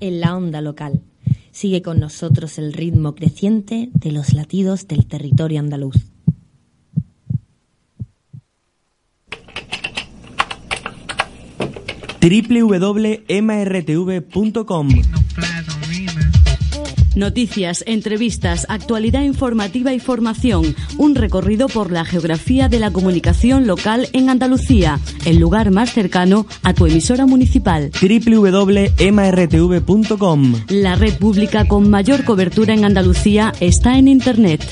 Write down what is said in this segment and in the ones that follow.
en la onda local. Sigue con nosotros el ritmo creciente de los latidos del territorio andaluz. www.mrtv.com Noticias, entrevistas, actualidad informativa y formación. Un recorrido por la geografía de la comunicación local en Andalucía, el lugar más cercano a tu emisora municipal. www.mrtv.com La red pública con mayor cobertura en Andalucía está en Internet.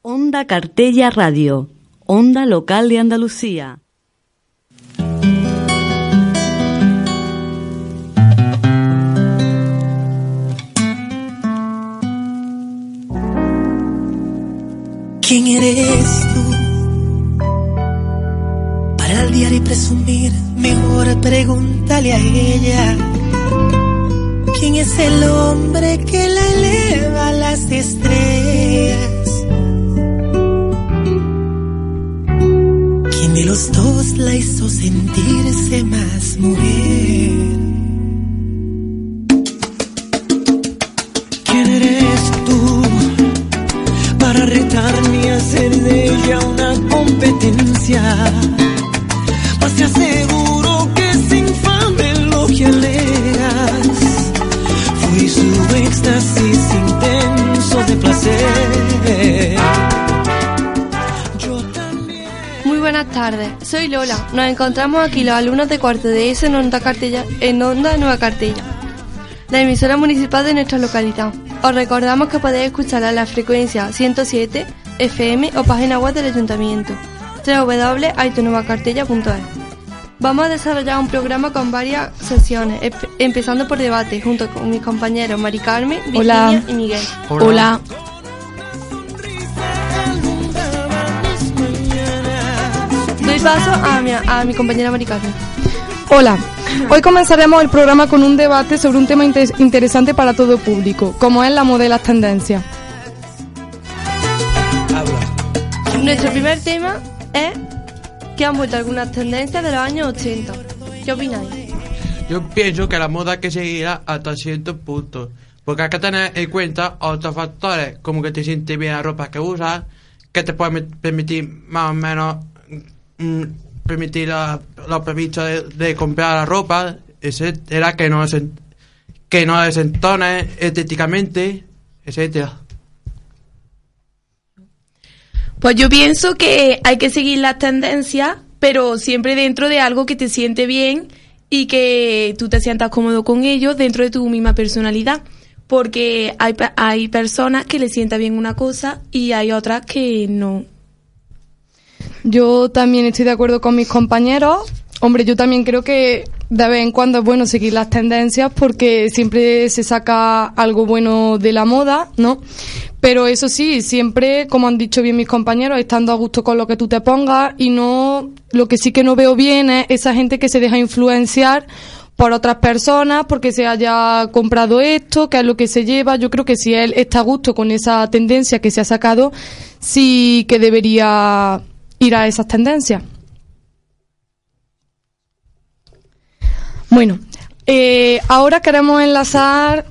Onda Cartella Radio, Onda Local de Andalucía. ¿Quién eres tú? Para el diario y presumir, mejor pregúntale a ella. ¿Quién es el hombre que la eleva a las estrellas? ¿Quién de los dos la hizo sentirse más mujer? ¿Quién eres tú para retarme hacer de ella una competencia? Te aseguro que es infame lo que. Fui su éxtasis intenso de placer. Muy buenas tardes, soy Lola. Nos encontramos aquí los alumnos de cuarto de ESO en Onda, Cartella, en Onda Nueva Cartella, la emisora municipal de nuestra localidad. Os recordamos que podéis escucharla en la frecuencia 107 FM o página web del ayuntamiento www.aitonuevacartella.es Vamos a desarrollar un programa con varias sesiones, empezando por debate, junto con mis compañeros Mari Carmen, Virginia Hola. y Miguel. Hola. Doy paso a mi, a mi compañera Mari Carmen. Hola. Hoy comenzaremos el programa con un debate sobre un tema inter- interesante para todo el público, como es la moda y las tendencias. Nuestro primer tema es que han vuelto algunas tendencias de los años 80. ¿Qué opináis? Yo pienso que la moda que seguirá hasta cierto punto, porque hay que tener en cuenta otros factores, como que te sientes bien la ropa que usas, que te puede permitir más o menos mm, permitir la, permisos de, de comprar la ropa, etcétera, que no desen- que no estéticamente, etcétera. Pues yo pienso que hay que seguir las tendencias, pero siempre dentro de algo que te siente bien y que tú te sientas cómodo con ello dentro de tu misma personalidad. Porque hay, hay personas que le sienta bien una cosa y hay otras que no. Yo también estoy de acuerdo con mis compañeros. Hombre, yo también creo que de vez en cuando es bueno seguir las tendencias porque siempre se saca algo bueno de la moda, ¿no? Pero eso sí, siempre, como han dicho bien mis compañeros, estando a gusto con lo que tú te pongas y no, lo que sí que no veo bien es esa gente que se deja influenciar por otras personas porque se haya comprado esto, que es lo que se lleva. Yo creo que si él está a gusto con esa tendencia que se ha sacado, sí que debería ir a esas tendencias. Bueno, eh, ahora queremos enlazar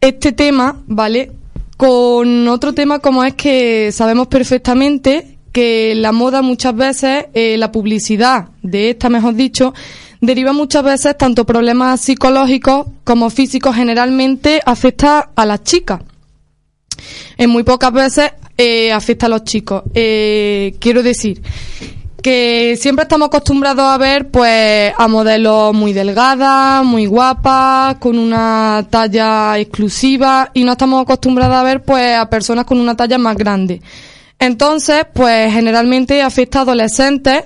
este tema, ¿vale? Con otro tema como es que sabemos perfectamente que la moda muchas veces, eh, la publicidad de esta, mejor dicho, deriva muchas veces tanto problemas psicológicos como físicos, generalmente afecta a las chicas. En muy pocas veces eh, afecta a los chicos. Eh, quiero decir que siempre estamos acostumbrados a ver pues a modelos muy delgadas, muy guapas, con una talla exclusiva y no estamos acostumbrados a ver pues a personas con una talla más grande. Entonces, pues generalmente afecta a adolescentes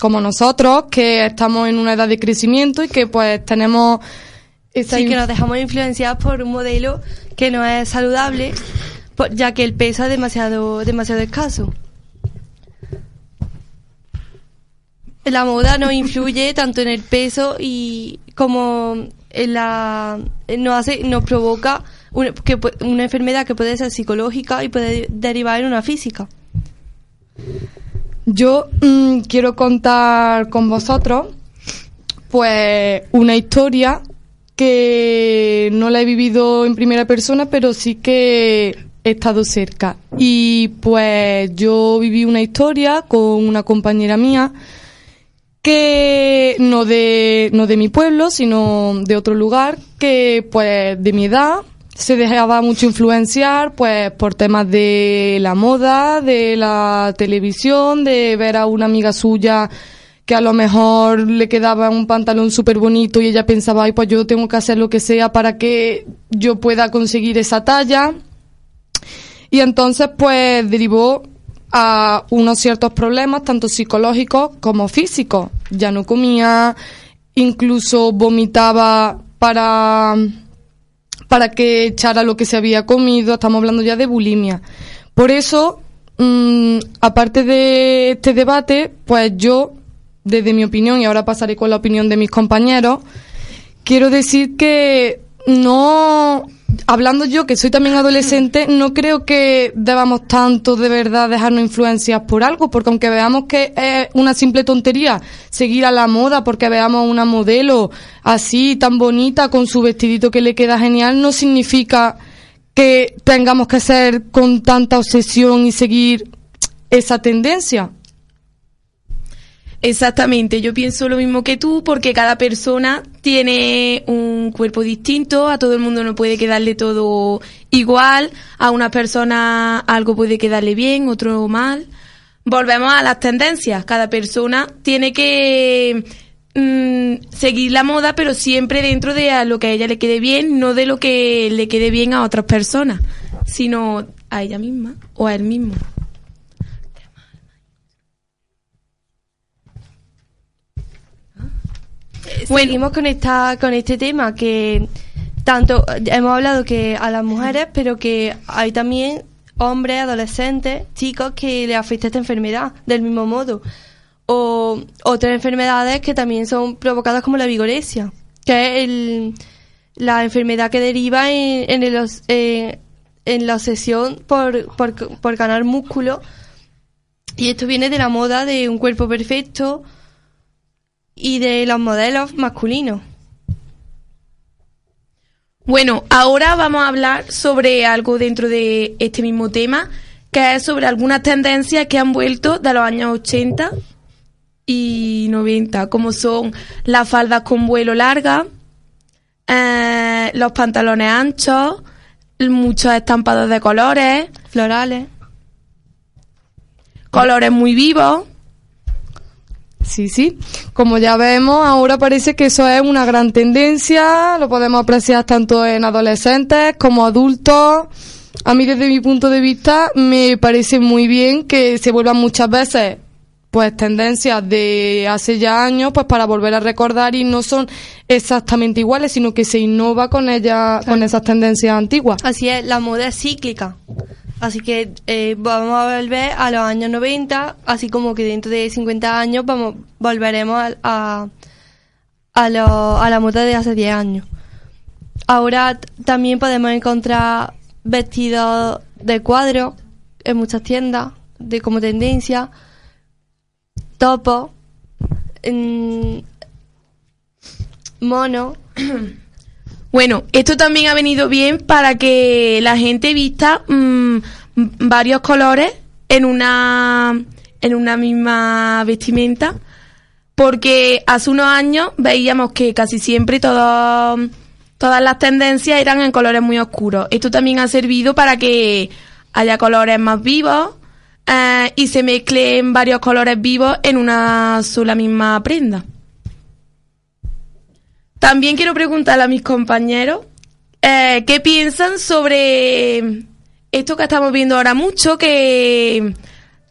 como nosotros que estamos en una edad de crecimiento y que pues tenemos esa Sí, que nos dejamos influenciar por un modelo que no es saludable, ya que el peso es demasiado, demasiado escaso. La moda nos influye tanto en el peso y como en la nos hace nos provoca una, que, una enfermedad que puede ser psicológica y puede derivar en una física. yo mm, quiero contar con vosotros pues una historia que no la he vivido en primera persona, pero sí que he estado cerca. Y pues yo viví una historia con una compañera mía que no de, no de mi pueblo, sino de otro lugar, que pues de mi edad se dejaba mucho influenciar pues por temas de la moda, de la televisión, de ver a una amiga suya que a lo mejor le quedaba un pantalón súper bonito y ella pensaba, ay, pues yo tengo que hacer lo que sea para que yo pueda conseguir esa talla. Y entonces pues derivó a unos ciertos problemas, tanto psicológicos como físicos. Ya no comía, incluso vomitaba para, para que echara lo que se había comido. Estamos hablando ya de bulimia. Por eso, mm, aparte de este debate, pues yo, desde mi opinión, y ahora pasaré con la opinión de mis compañeros, quiero decir que no hablando yo, que soy también adolescente, no creo que debamos tanto de verdad dejarnos influenciar por algo, porque aunque veamos que es una simple tontería seguir a la moda, porque veamos una modelo así, tan bonita, con su vestidito que le queda genial, no significa que tengamos que ser con tanta obsesión y seguir esa tendencia. Exactamente, yo pienso lo mismo que tú porque cada persona tiene un cuerpo distinto, a todo el mundo no puede quedarle todo igual, a una persona algo puede quedarle bien, otro mal. Volvemos a las tendencias, cada persona tiene que mm, seguir la moda, pero siempre dentro de lo que a ella le quede bien, no de lo que le quede bien a otras personas, sino a ella misma o a él mismo. Seguimos con esta, con este tema que tanto hemos hablado que a las mujeres, pero que hay también hombres, adolescentes, chicos que le afecta esta enfermedad del mismo modo. O otras enfermedades que también son provocadas como la vigoresia, que es el, la enfermedad que deriva en, en, el, en la obsesión por, por, por ganar músculo. Y esto viene de la moda de un cuerpo perfecto, y de los modelos masculinos. Bueno, ahora vamos a hablar sobre algo dentro de este mismo tema, que es sobre algunas tendencias que han vuelto de los años 80 y 90, como son las faldas con vuelo larga, eh, los pantalones anchos, muchos estampados de colores, florales, colores muy vivos, Sí, sí. Como ya vemos, ahora parece que eso es una gran tendencia, lo podemos apreciar tanto en adolescentes como adultos. A mí desde mi punto de vista me parece muy bien que se vuelvan muchas veces pues tendencias de hace ya años pues para volver a recordar y no son exactamente iguales sino que se innova con ellas con esas tendencias antiguas así es la moda es cíclica Así que eh, vamos a volver a los años 90, así como que dentro de 50 años vamos volveremos a, a, a, la moda de hace 10 años. Ahora también podemos encontrar vestidos de cuadro en muchas tiendas, de como tendencia, topo, mono. Bueno, esto también ha venido bien para que la gente vista mm, varios colores en una en una misma vestimenta, porque hace unos años veíamos que casi siempre todas las tendencias eran en colores muy oscuros. Esto también ha servido para que haya colores más vivos eh, y se mezclen varios colores vivos en una sola misma prenda. También quiero preguntarle a mis compañeros eh, qué piensan sobre esto que estamos viendo ahora mucho, que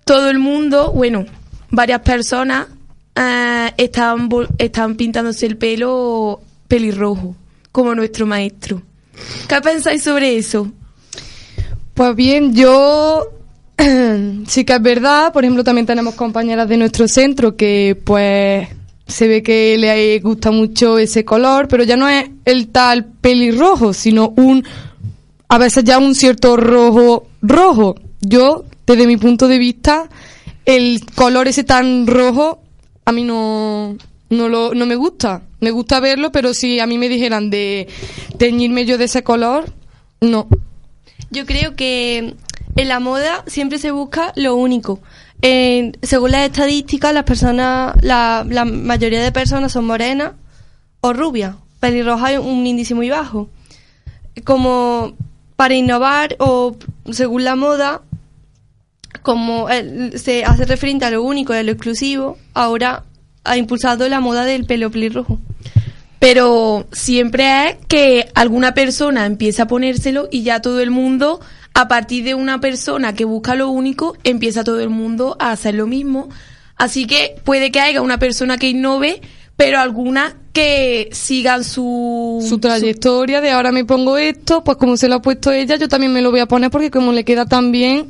todo el mundo, bueno, varias personas eh, están, están pintándose el pelo pelirrojo, como nuestro maestro. ¿Qué pensáis sobre eso? Pues bien, yo sí que es verdad, por ejemplo, también tenemos compañeras de nuestro centro que pues se ve que le gusta mucho ese color, pero ya no es el tal pelirrojo, sino un, a veces ya un cierto rojo, rojo. Yo, desde mi punto de vista, el color ese tan rojo a mí no, no, lo, no me gusta. Me gusta verlo, pero si a mí me dijeran de teñirme yo de ese color, no. Yo creo que en la moda siempre se busca lo único. En- según las estadísticas, las personas, la, mayoría de personas son morenas o rubias. Pelirroja hay un índice muy bajo. Como para innovar o según la moda, como eh, se hace referente a lo único y a lo exclusivo, ahora ha impulsado la moda del pelo pelirrojo. Pero siempre es que alguna persona empieza a ponérselo y ya todo el mundo, a partir de una persona que busca lo único, empieza todo el mundo a hacer lo mismo. Así que puede que haya una persona que innove, pero algunas que sigan su... Su trayectoria de ahora me pongo esto, pues como se lo ha puesto ella, yo también me lo voy a poner porque como le queda tan bien,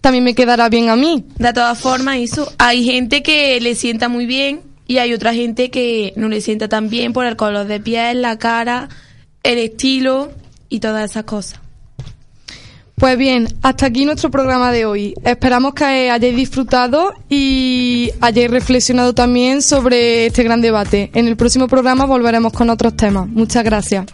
también me quedará bien a mí. De todas formas, eso, hay gente que le sienta muy bien y hay otra gente que no le sienta tan bien por el color de piel, la cara, el estilo y todas esas cosas. Pues bien, hasta aquí nuestro programa de hoy. Esperamos que hayáis disfrutado y hayáis reflexionado también sobre este gran debate. En el próximo programa volveremos con otros temas. Muchas gracias.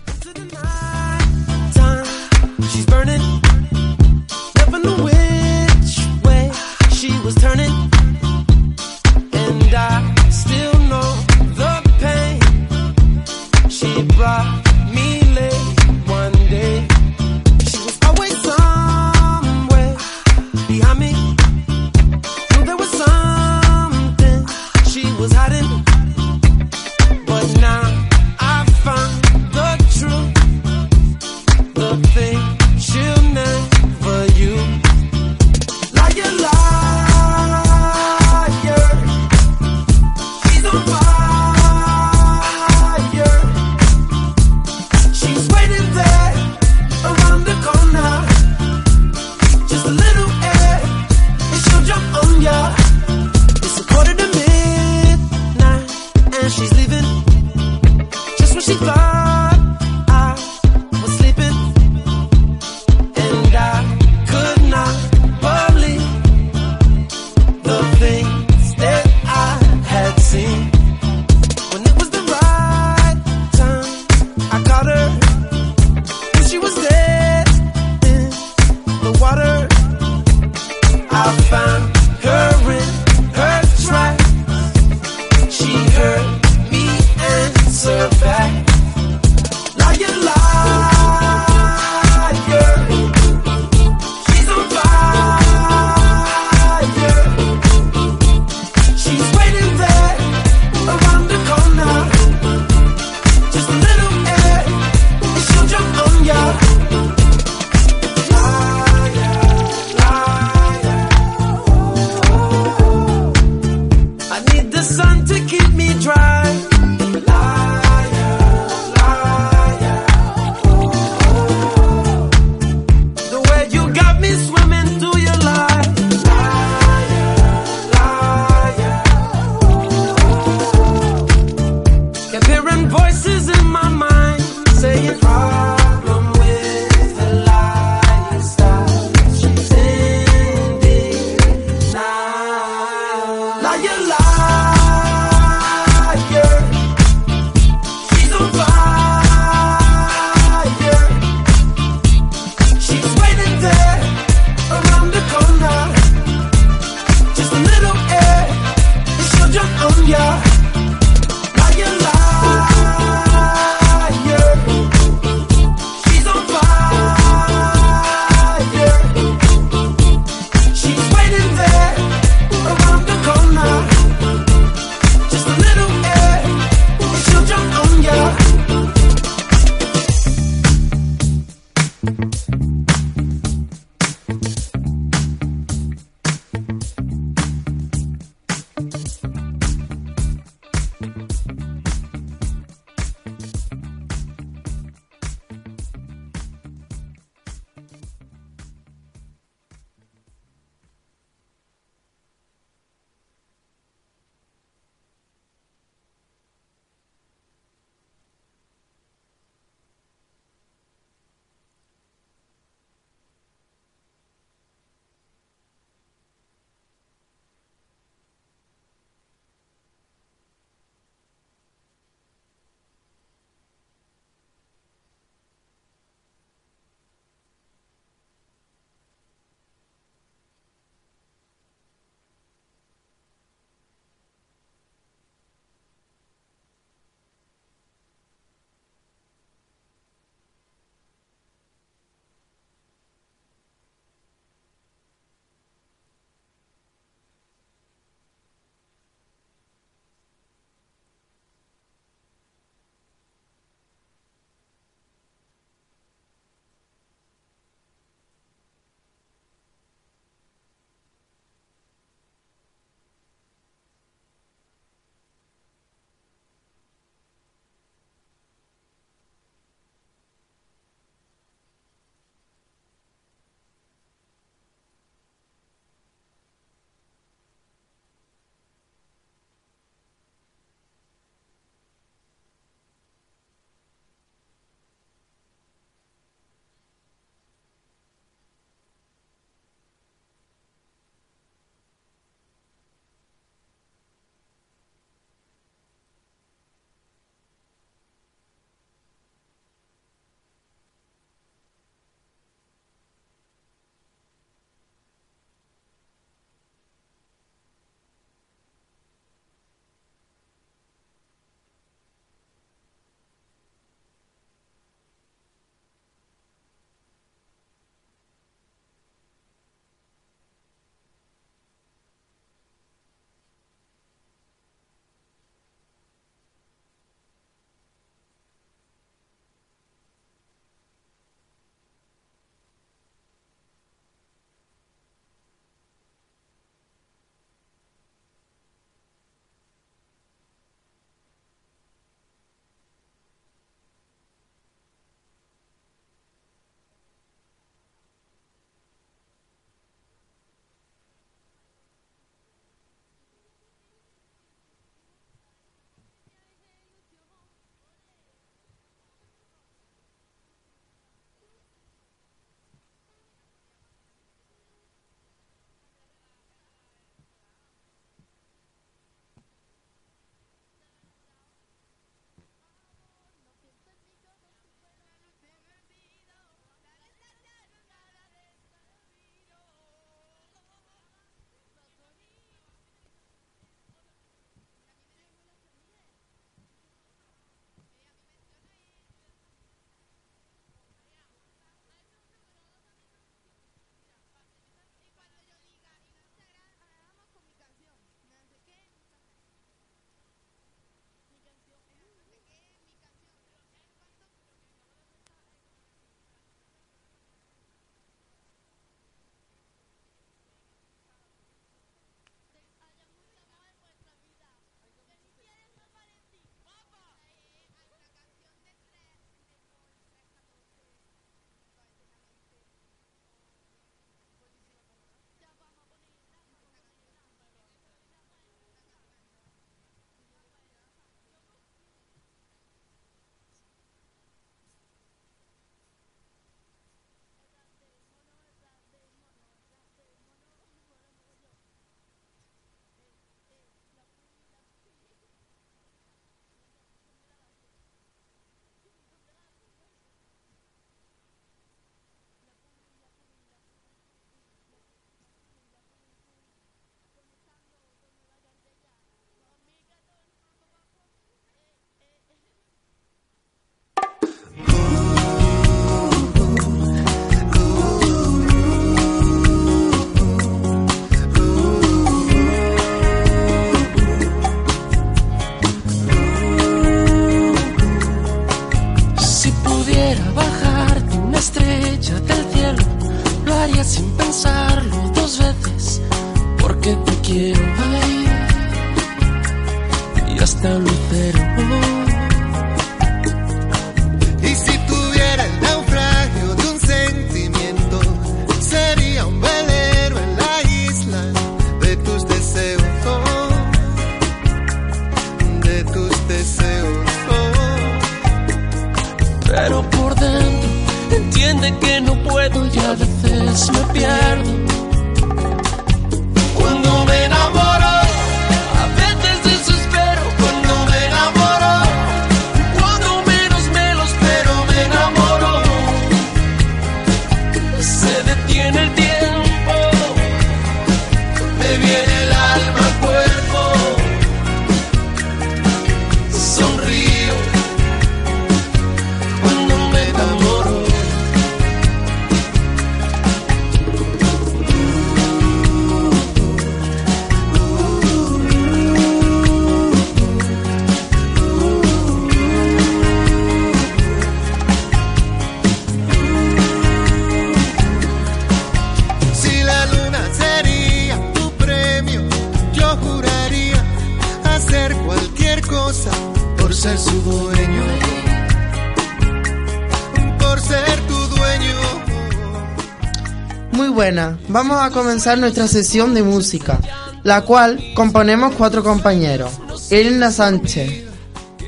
vamos a comenzar nuestra sesión de música, la cual componemos cuatro compañeros. Elena Sánchez,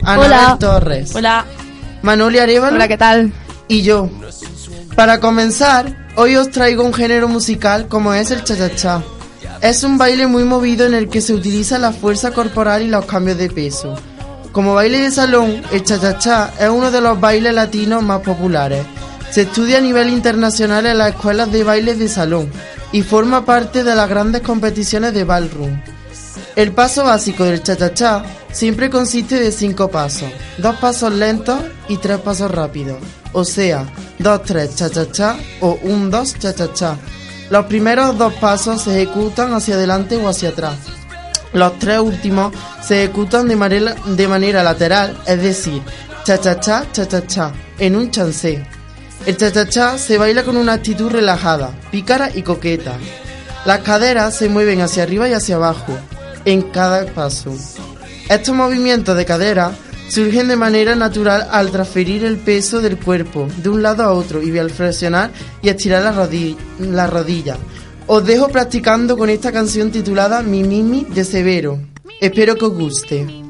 Ana Torres, Hola. Manuel Arevalo Hola, ¿qué tal? y yo. Para comenzar, hoy os traigo un género musical como es el cha-cha-cha. Es un baile muy movido en el que se utiliza la fuerza corporal y los cambios de peso. Como baile de salón, el cha-cha-cha es uno de los bailes latinos más populares. Se estudia a nivel internacional en las escuelas de baile de salón y forma parte de las grandes competiciones de ballroom. El paso básico del cha-cha-cha siempre consiste de cinco pasos, dos pasos lentos y tres pasos rápidos, o sea, 2-3 cha-cha-cha o 1-2 cha-cha-cha. Los primeros dos pasos se ejecutan hacia adelante o hacia atrás. Los tres últimos se ejecutan de manera, de manera lateral, es decir, cha-cha-cha, cha-cha-cha, en un chancé. El cha-cha-cha se baila con una actitud relajada, pícara y coqueta. Las caderas se mueven hacia arriba y hacia abajo en cada paso. Estos movimientos de cadera surgen de manera natural al transferir el peso del cuerpo de un lado a otro y al flexionar y estirar la, rodilla, la rodilla. Os dejo practicando con esta canción titulada Mi Mimi de Severo. Espero que os guste.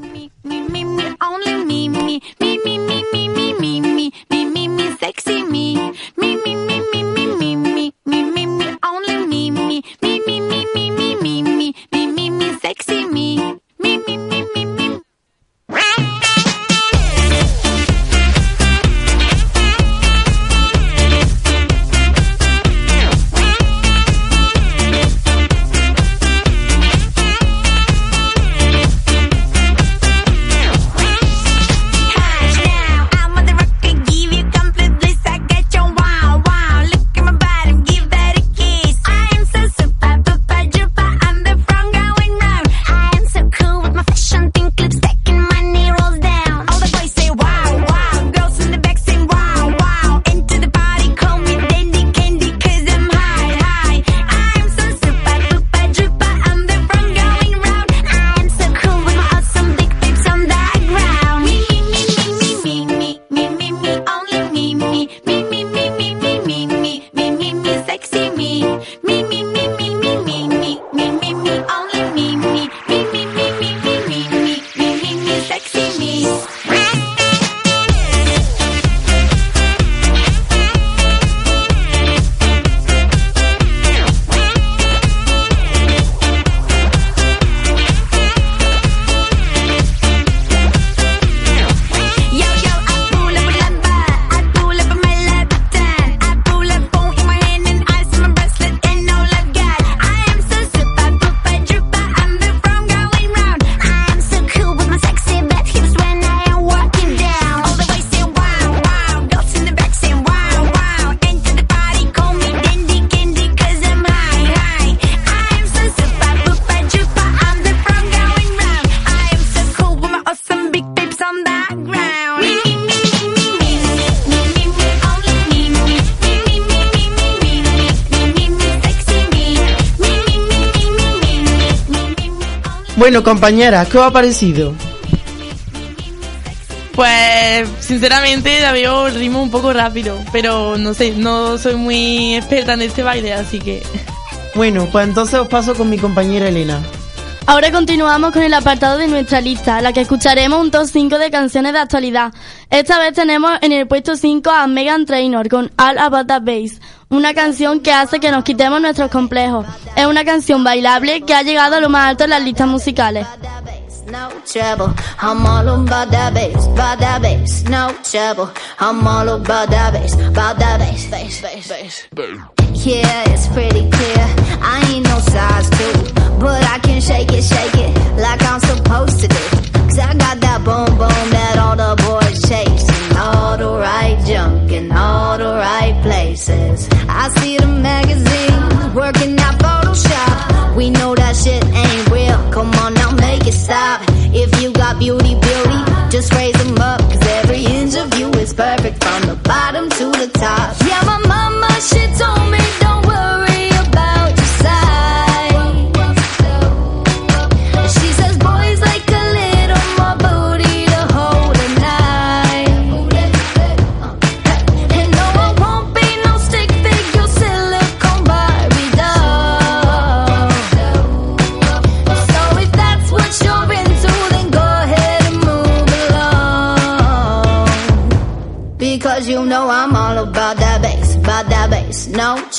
Compañera, ¿qué ha parecido? Pues sinceramente la veo ritmo un poco rápido, pero no sé, no soy muy experta en este baile, así que... Bueno, pues entonces os paso con mi compañera Elena. Ahora continuamos con el apartado de nuestra lista, la que escucharemos un top 5 de canciones de actualidad. Esta vez tenemos en el puesto 5 a Megan Trainor con All About That Bass, una canción que hace que nos quitemos nuestros complejos. Es una canción bailable que ha llegado a lo más alto en las listas musicales.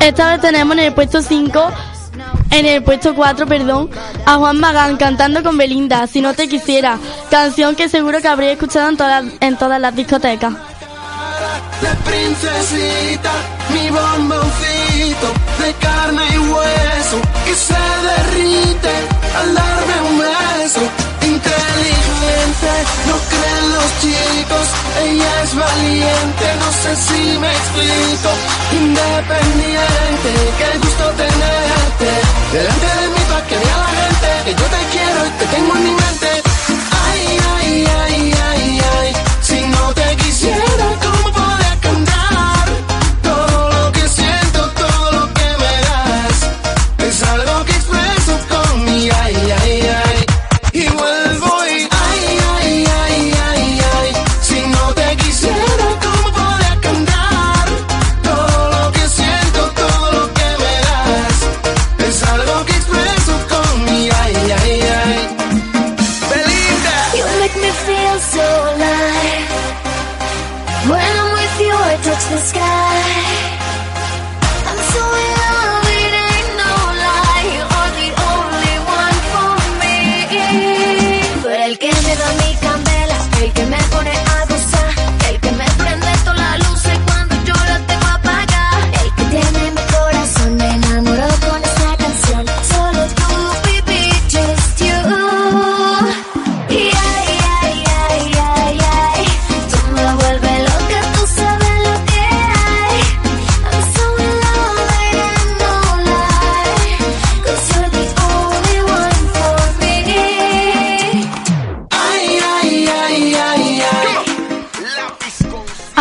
Esta vez tenemos en el puesto 5, en el puesto 4, perdón, a Juan Magán cantando con Belinda, Si no te quisiera, canción que seguro que habréis escuchado en todas, en todas las discotecas. La princesita, mi de carne y hueso que se derrite al darme un beso. Inteligente, no creen los chicos, ella es valiente, no sé si me explico. Independiente, qué gusto tenerte delante de mí para que vea la gente que yo te quiero y te tengo en mi mente. Ay, ay, ay,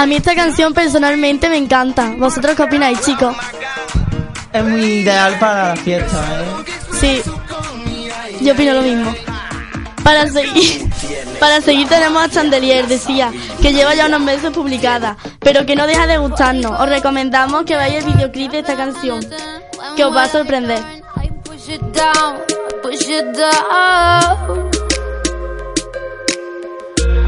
A mí esta canción personalmente me encanta. ¿Vosotros qué opináis, chicos? Es muy ideal para la fiesta, ¿eh? Sí, yo opino lo mismo. Para seguir, para seguir tenemos a Chandelier, decía, que lleva ya unos meses publicada, pero que no deja de gustarnos. Os recomendamos que vayáis al videoclip de esta canción, que os va a sorprender.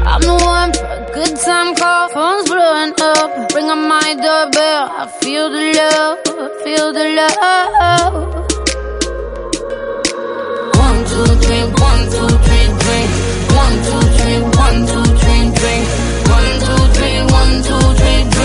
I'm the one for a good time call, phone's blowing up. Ring on my doorbell, I feel the love, feel the love. One, two, three, one, two, three, drink. One, two, three, one, two, three, drink. One, two, three, one, two, three, drink.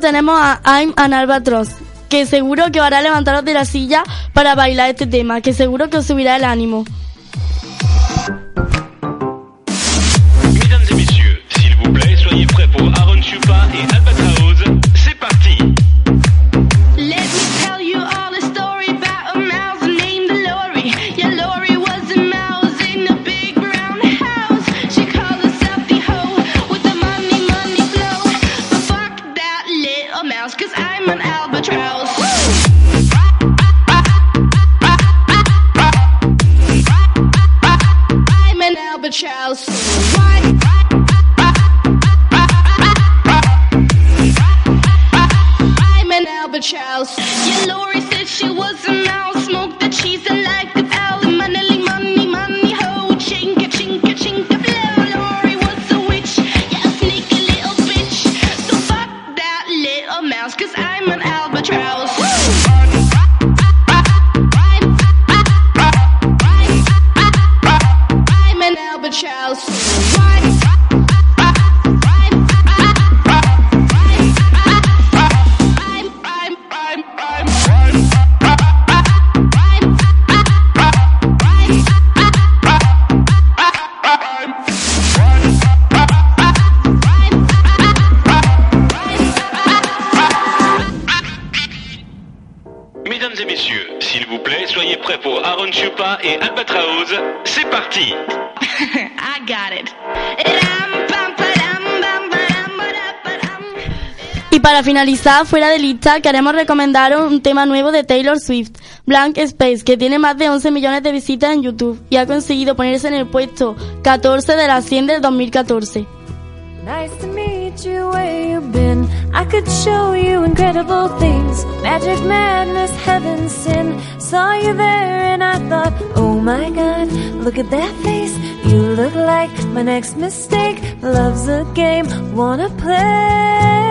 tenemos a I'm an Albatross, que seguro que os hará levantaros de la silla para bailar este tema, que seguro que os subirá el ánimo. Albatross. Y para finalizar, fuera de lista, queremos recomendaros un tema nuevo de Taylor Swift, Blank Space, que tiene más de 11 millones de visitas en YouTube y ha conseguido ponerse en el puesto 14 de las 100 del 2014. Nice to meet you, where you been? I could show you incredible things. Magic, madness, heaven, sin. Saw you there and I thought, oh my god, look at that face. You look like my next mistake. Love's a game, wanna play.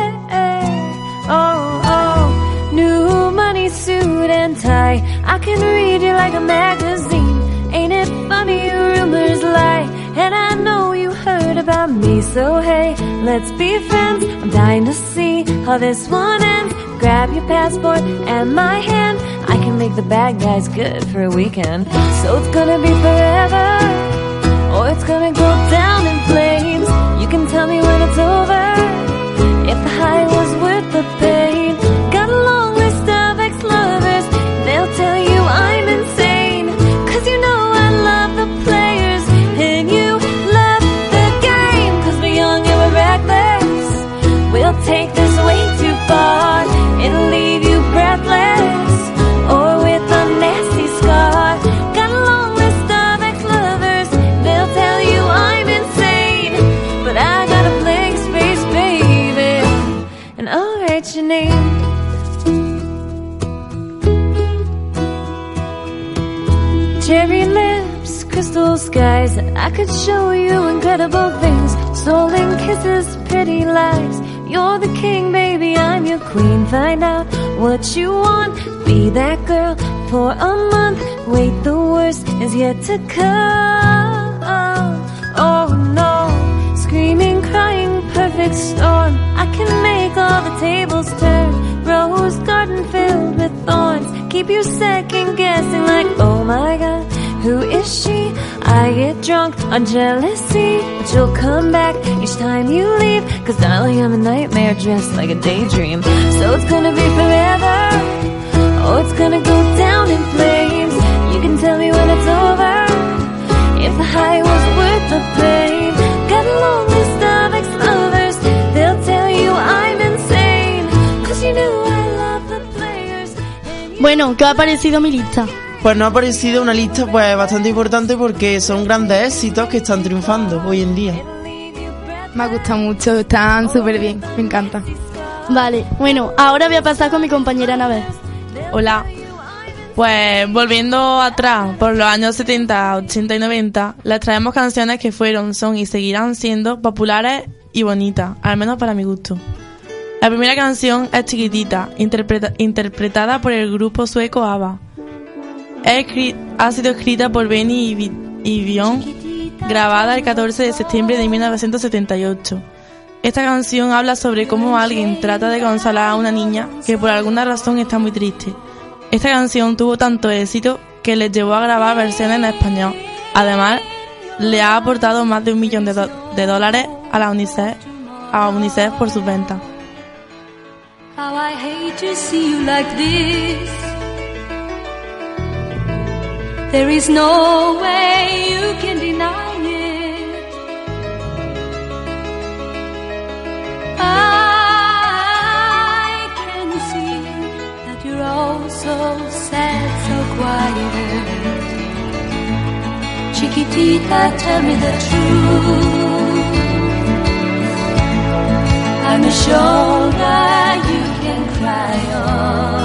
Oh, oh, new money suit and tie. I can read you like a magazine. Ain't it funny, rumors lie. And I know you heard about me, so hey, let's be friends. I'm dying to see how this one ends. Grab your passport and my hand. I can make the bad guys good for a weekend. So it's gonna be forever, or it's gonna go down in flames. You can tell me when it's over, if the high was worth the could show you incredible things. Stolen kisses, pretty lies. You're the king, baby, I'm your queen. Find out what you want. Be that girl for a month. Wait, the worst is yet to come. Oh no, screaming, crying, perfect storm. I can make all the tables turn. Rose garden filled with thorns. Keep you second guessing, like, oh my god, who is she? I get drunk on jealousy, but you'll come back each time you leave. Cause darling, I'm a nightmare dressed like a daydream. So it's gonna be forever. Oh, it's gonna go down in flames. You can tell me when it's over. If the high was worth the pain. Got a long list of ex-lovers. They'll tell you I'm insane. Cause you know I love the players. Bueno, ¿qué ha parecido mi lista? Pues nos ha parecido una lista pues bastante importante porque son grandes éxitos que están triunfando hoy en día. Me ha gustado mucho, están súper bien, me encanta. Vale, bueno, ahora voy a pasar con mi compañera Anabel. Hola. Pues volviendo atrás, por los años 70, 80 y 90, les traemos canciones que fueron, son y seguirán siendo populares y bonitas, al menos para mi gusto. La primera canción es Chiquitita, interpreta- interpretada por el grupo sueco ABBA. Ha sido escrita por Benny y, Björn, grabada el 14 de septiembre de 1978. Esta canción habla sobre cómo alguien trata de consolar a una niña que por alguna razón está muy triste. Esta canción tuvo tanto éxito que les llevó a grabar versiones en español. Además, le ha aportado más de un millón de, de dólares a la UNICEF, a UNICEF por sus ventas. How I hate to see you like this. There is no way you can deny it. I can see that you're all so sad, so quiet. Chiquitita, tell me the truth. I'm a shoulder you can cry on.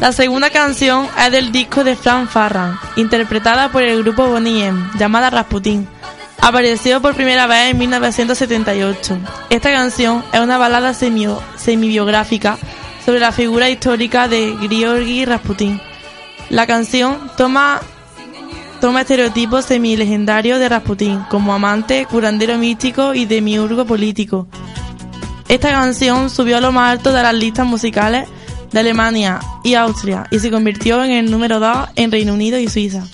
La segunda canción es del disco de Fran Farran, interpretada por el grupo Bonnie M, llamada Rasputin. Apareció por primera vez en 1978. Esta canción es una balada semio- semi-biográfica sobre la figura histórica de Griorgi Rasputin. La canción toma, toma estereotipos semi-legendarios de Rasputin, como amante, curandero místico y demiurgo político. Esta canción subió a lo más alto de las listas musicales de Alemania y Austria y se convirtió en el número 2 en Reino Unido y Suiza.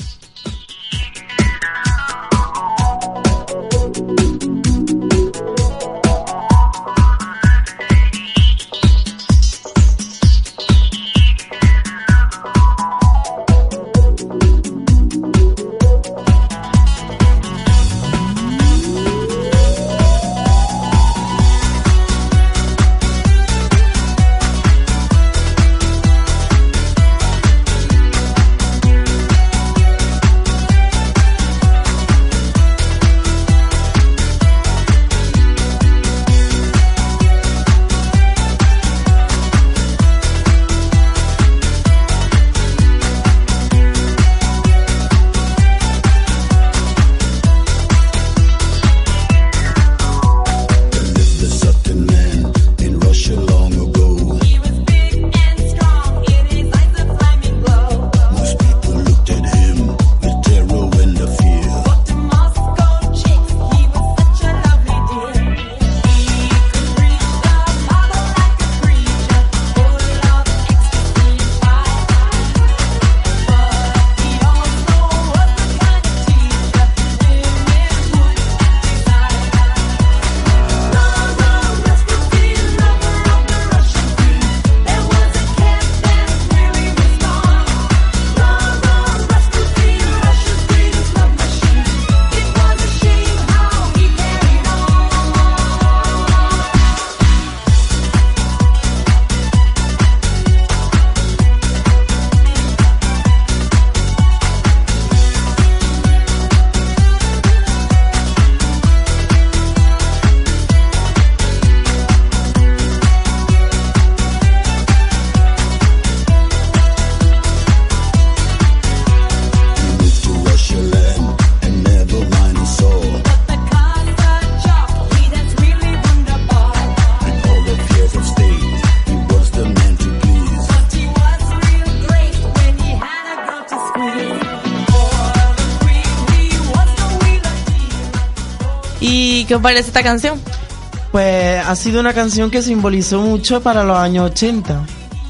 Os parece esta canción? Pues ha sido una canción que simbolizó mucho para los años 80.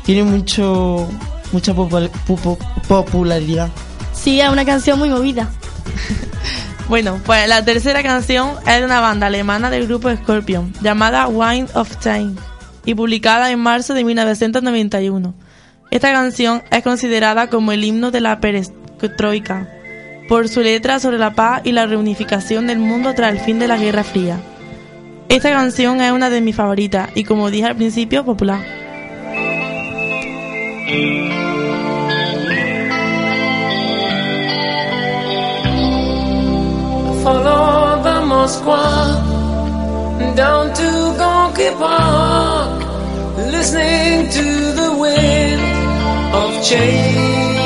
Tiene mucho mucha popul- popu- popularidad. Sí, es una canción muy movida. Bueno, pues la tercera canción es de una banda alemana del grupo Scorpion, llamada Wine of Time, y publicada en marzo de 1991. Esta canción es considerada como el himno de la perestroika, por su letra sobre la paz y la reunificación del mundo tras el fin de la Guerra Fría. Esta canción es una de mis favoritas y como dije al principio, popular. Follow the Moskwa down to Gonky Park, listening to the wind of change.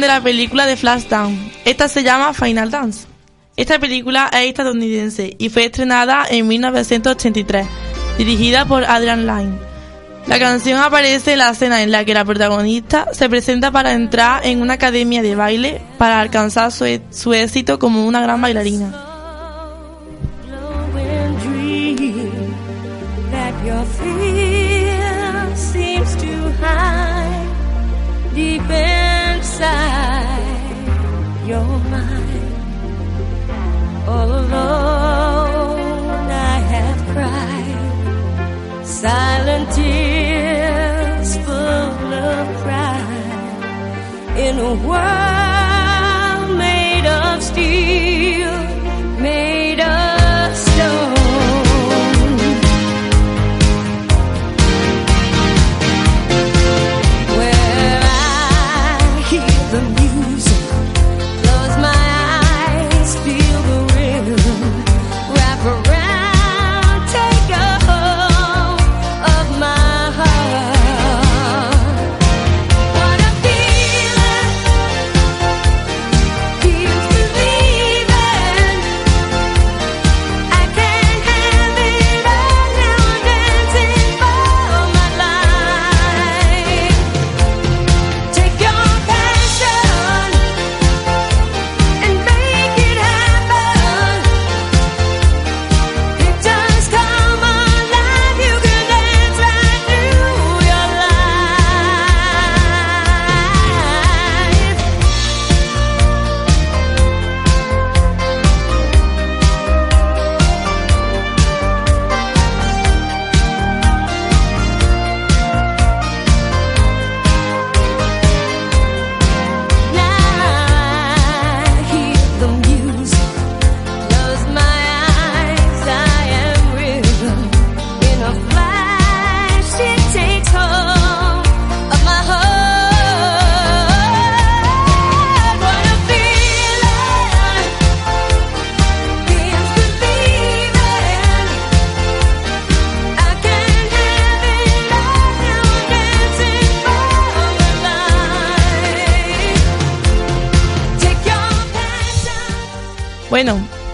de la película de Flashdance. Esta se llama Final Dance. Esta película es estadounidense y fue estrenada en 1983, dirigida por Adrian Lyne. La canción aparece en la escena en la que la protagonista se presenta para entrar en una academia de baile para alcanzar su, e-, su éxito como una gran bailarina.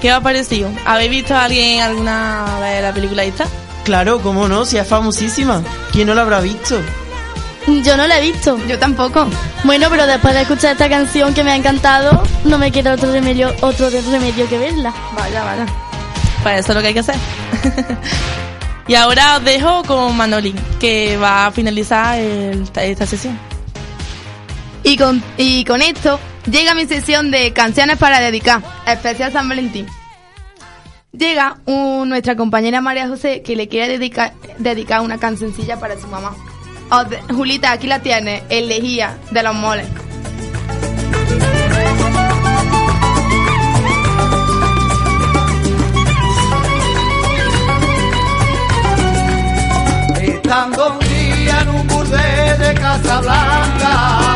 ¿Qué os ha parecido? ¿Habéis visto a alguien alguna de la película esta? Claro, cómo no, si es famosísima. ¿Quién no la habrá visto? Yo no la he visto. Yo tampoco. Bueno, pero después de escuchar esta canción que me ha encantado, no me queda otro remedio, otro remedio que verla. Vaya, vaya. Para eso es lo que hay que hacer. y ahora os dejo con Manoli, que va a finalizar esta sesión. Y con, y con esto llega mi sesión de canciones para dedicar, especial San Valentín. Llega nuestra compañera María José que le quiere dedicar, dedicar una cancioncilla para su mamá. De- Julita, aquí la tienes, el lejía de los moles. Estando un día en un burdel de Casablanca,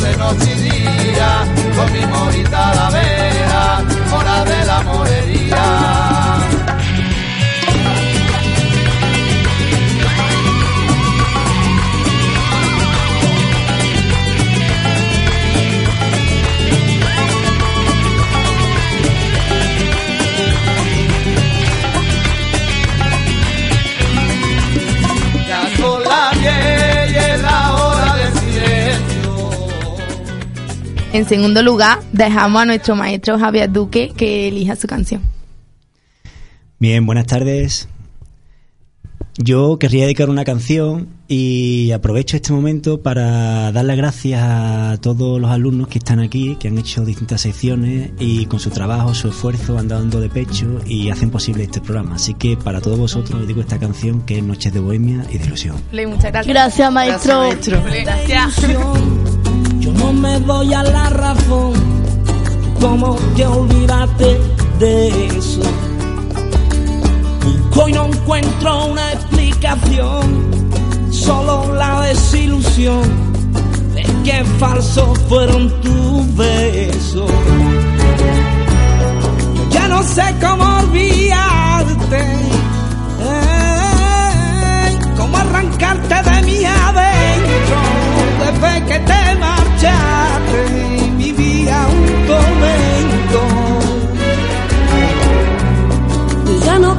de noche y día, con mi morita a la vela, En segundo lugar, dejamos a nuestro maestro Javier Duque que elija su canción. Bien, buenas tardes. Yo querría dedicar una canción y aprovecho este momento para dar las gracias a todos los alumnos que están aquí, que han hecho distintas secciones y con su trabajo, su esfuerzo han dando de pecho y hacen posible este programa. Así que para todos vosotros os digo esta canción que es Noches de Bohemia y de Ilusión. muchas gracias. Gracias, maestro. Gracias. Me doy a la razón. ¿Cómo te olvidaste de eso? Hoy no encuentro una explicación, solo la desilusión de que falsos fueron tus besos. Ya no sé cómo olvidarte, eh, cómo arrancarte de mi adentro desde que te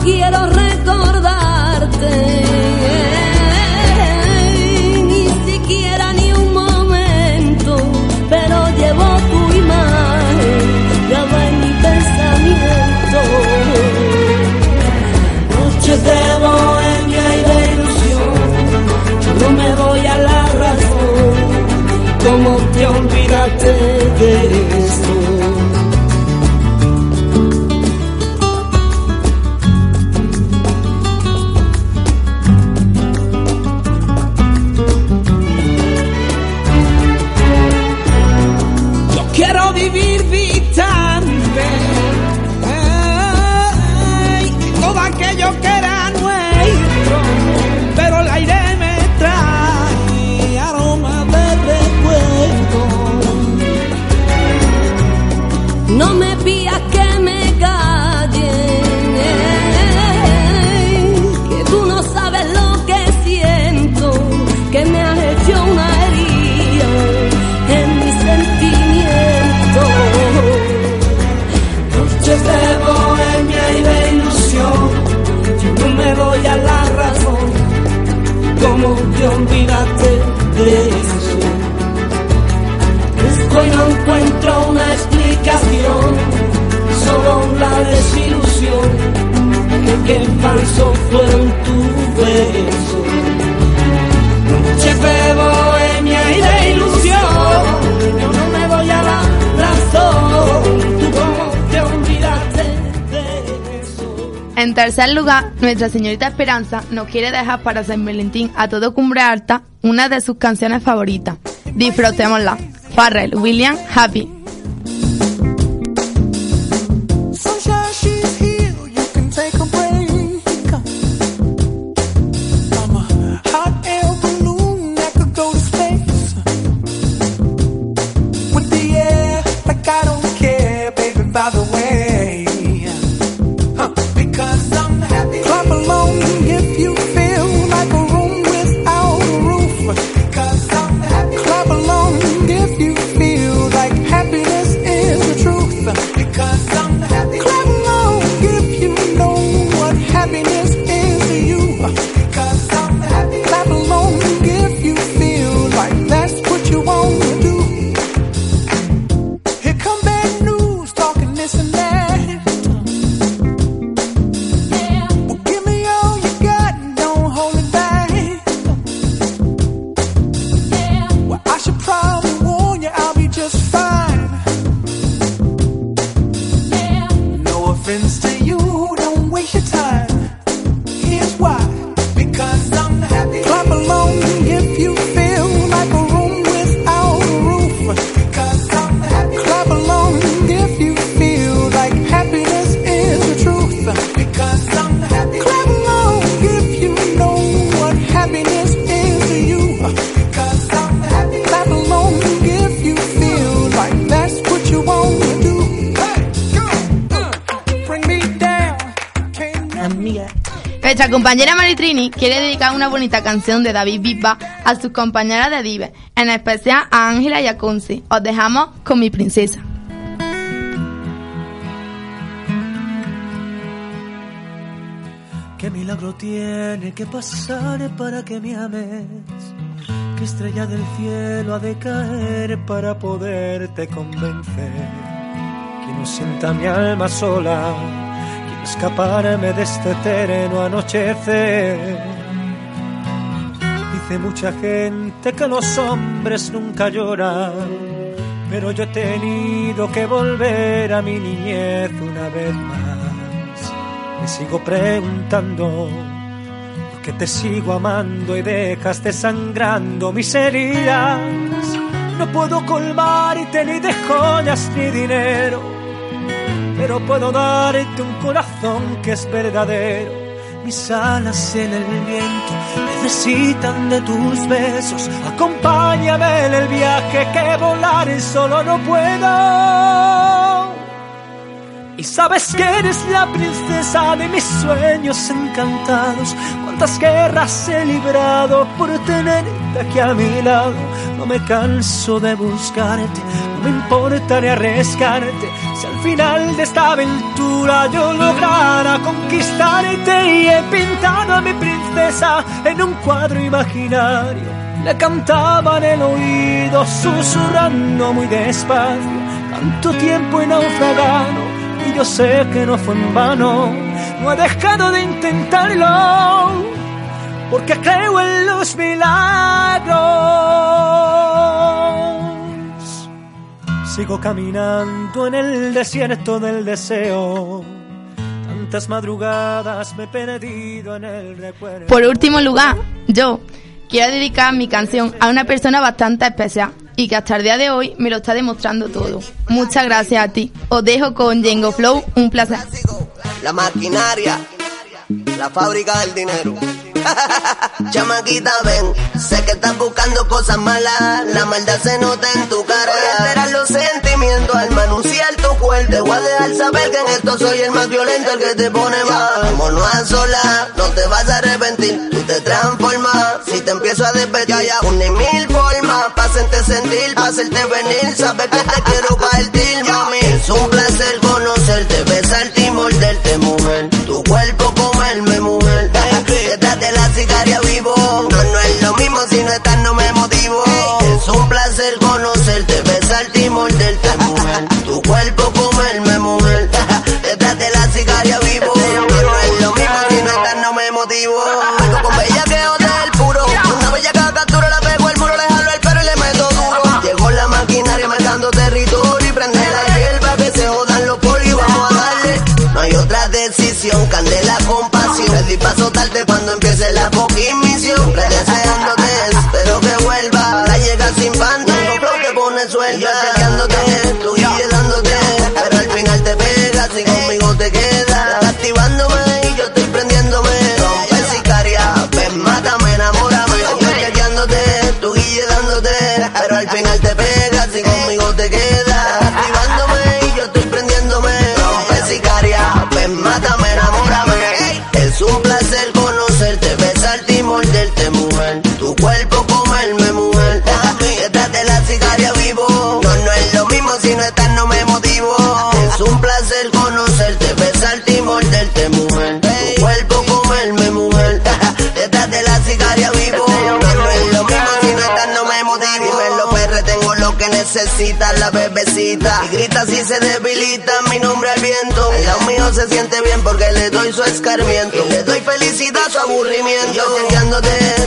quiero tercer lugar, nuestra señorita Esperanza nos quiere dejar para San Valentín a todo cumbre alta una de sus canciones favoritas. Disfrutémosla. Farrell William Happy. Quiere dedicar una bonita canción de David Bisbal a sus compañeras de Dive, en especial a Ángela y a Conce. Os dejamos con mi princesa. ¿Qué milagro tiene que pasar para que me ames? ¿Qué estrella del cielo ha de caer para poderte convencer? Que no sienta mi alma sola, escaparme de este eterno anochecer. Dice mucha gente que los hombres nunca lloran, pero yo he tenido que volver a mi niñez una vez más. Me sigo preguntando por qué te sigo amando y dejas desangrando mis heridas. No puedo colmarte ni de joyas ni dinero, pero puedo darte un corazón que es verdadero. Mis alas en el viento necesitan de tus besos. Acompáñame en el viaje que volar solo no puedo. Y sabes que eres la princesa de mis sueños encantados. Cuántas guerras he librado por tenerte aquí a mi lado. No me canso de buscarte, no me importa ni arriesgarte. Si al final de esta aventura yo lograra conquistarte y he pintado a mi princesa en un cuadro imaginario. Le cantaba en el oído, susurrando muy despacio. Tanto tiempo he naufragado yo sé que no fue en vano. No he dejado de intentarlo porque creo en los milagros. Sigo caminando en el desierto del deseo. Tantas madrugadas me he perdido en el recuerdo. Por último lugar, yo quiero dedicar mi canción a una persona bastante especial y que hasta el día de hoy me lo está demostrando todo. Muchas gracias a ti. Os dejo con Django Flow, un placer. La maquinaria, la fábrica del dinero. Chamaquita, ven, sé que estás buscando cosas malas. La maldad se nota en tu cara. Voy alterar los sentimientos al manunciar tu cuerpo. Te voy a dejar saber que en esto soy el más violento, el que te pone. Como no a sola, no te vas a arrepentir. Tú te transformas si te empiezo a despedir. Una y mil formas para sentir, hacerte venir. Sabes que te quiero partir, mami. Es un placer conocerte, besarte y morderte, mujer. Tu cuerpo comerme, mujer. Detrás de la sicaria vivo. No, es lo mismo si no estás, no me motivo. Hey. Es un placer conocerte, besarte y morderte, tu cuerpo comerme, mujer. paso tarde cuando la bebecita. Y grita si se debilita mi nombre al viento. El lado mío se siente bien porque le doy su escarmiento. Y le doy felicidad su aburrimiento. Yo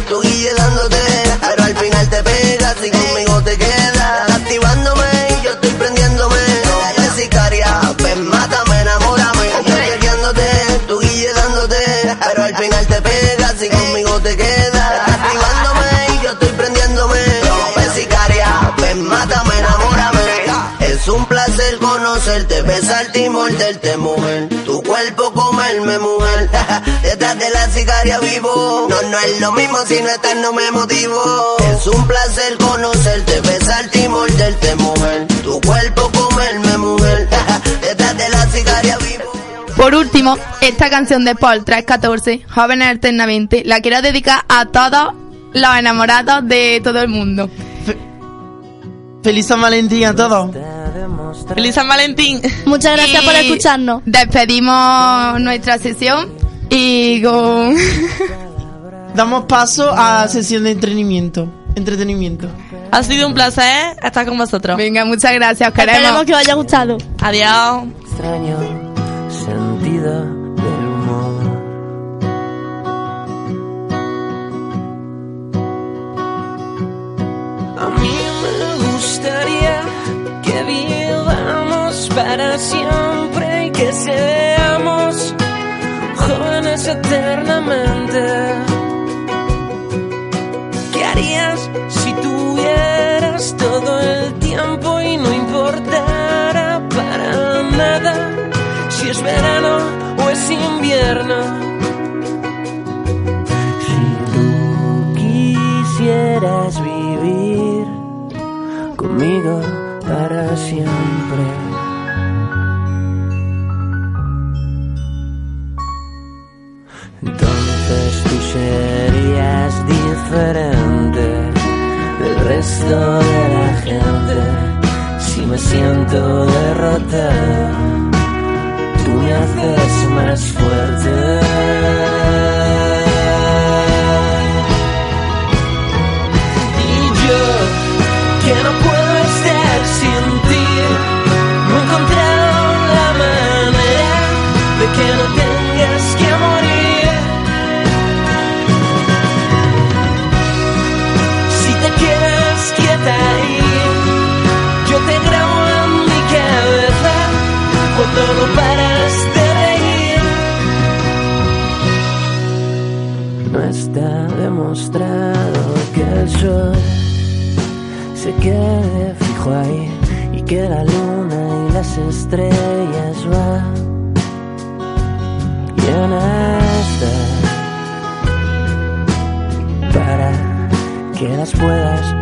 tú guille dándote. Pero al final te pegas y conmigo te quedas. Activándome un placer conocerte, besarte y morderte, mujer. Tu cuerpo comerme, mujer. Detrás de la sicaria vivo. No, no es lo mismo si no estás, no me motivo. Es un placer conocerte, besarte y morderte, mujer. Tu cuerpo comerme, mujer. Detrás de la sicaria vivo. Por último, esta canción de Paul 314, Jóvenes Eternamente, la quiero dedicar a todos los enamorados de todo el mundo. Feliz San Valentín a todos. Feliz San Valentín. Muchas gracias por escucharnos. Despedimos nuestra sesión y con... Damos paso a sesión de entretenimiento. Entretenimiento. Ha sido un placer estar con vosotros. Venga, muchas gracias, os queremos. Esperemos que os haya gustado. Adiós. extraño sentido del humor. A mí me gustaría que vivamos para siempre y que seamos jóvenes eternamente. ¿Qué harías si tuvieras todo el tiempo y no importara para nada si es verano o es invierno? Quisieras vivir conmigo para siempre. Serías diferente del resto de la gente. Si me siento derrotado, tú me haces más fuerte. Cuando no paras de. No está demostrado que el sol se quede fijo ahí y que la luna y las estrellas van y en para que las puedas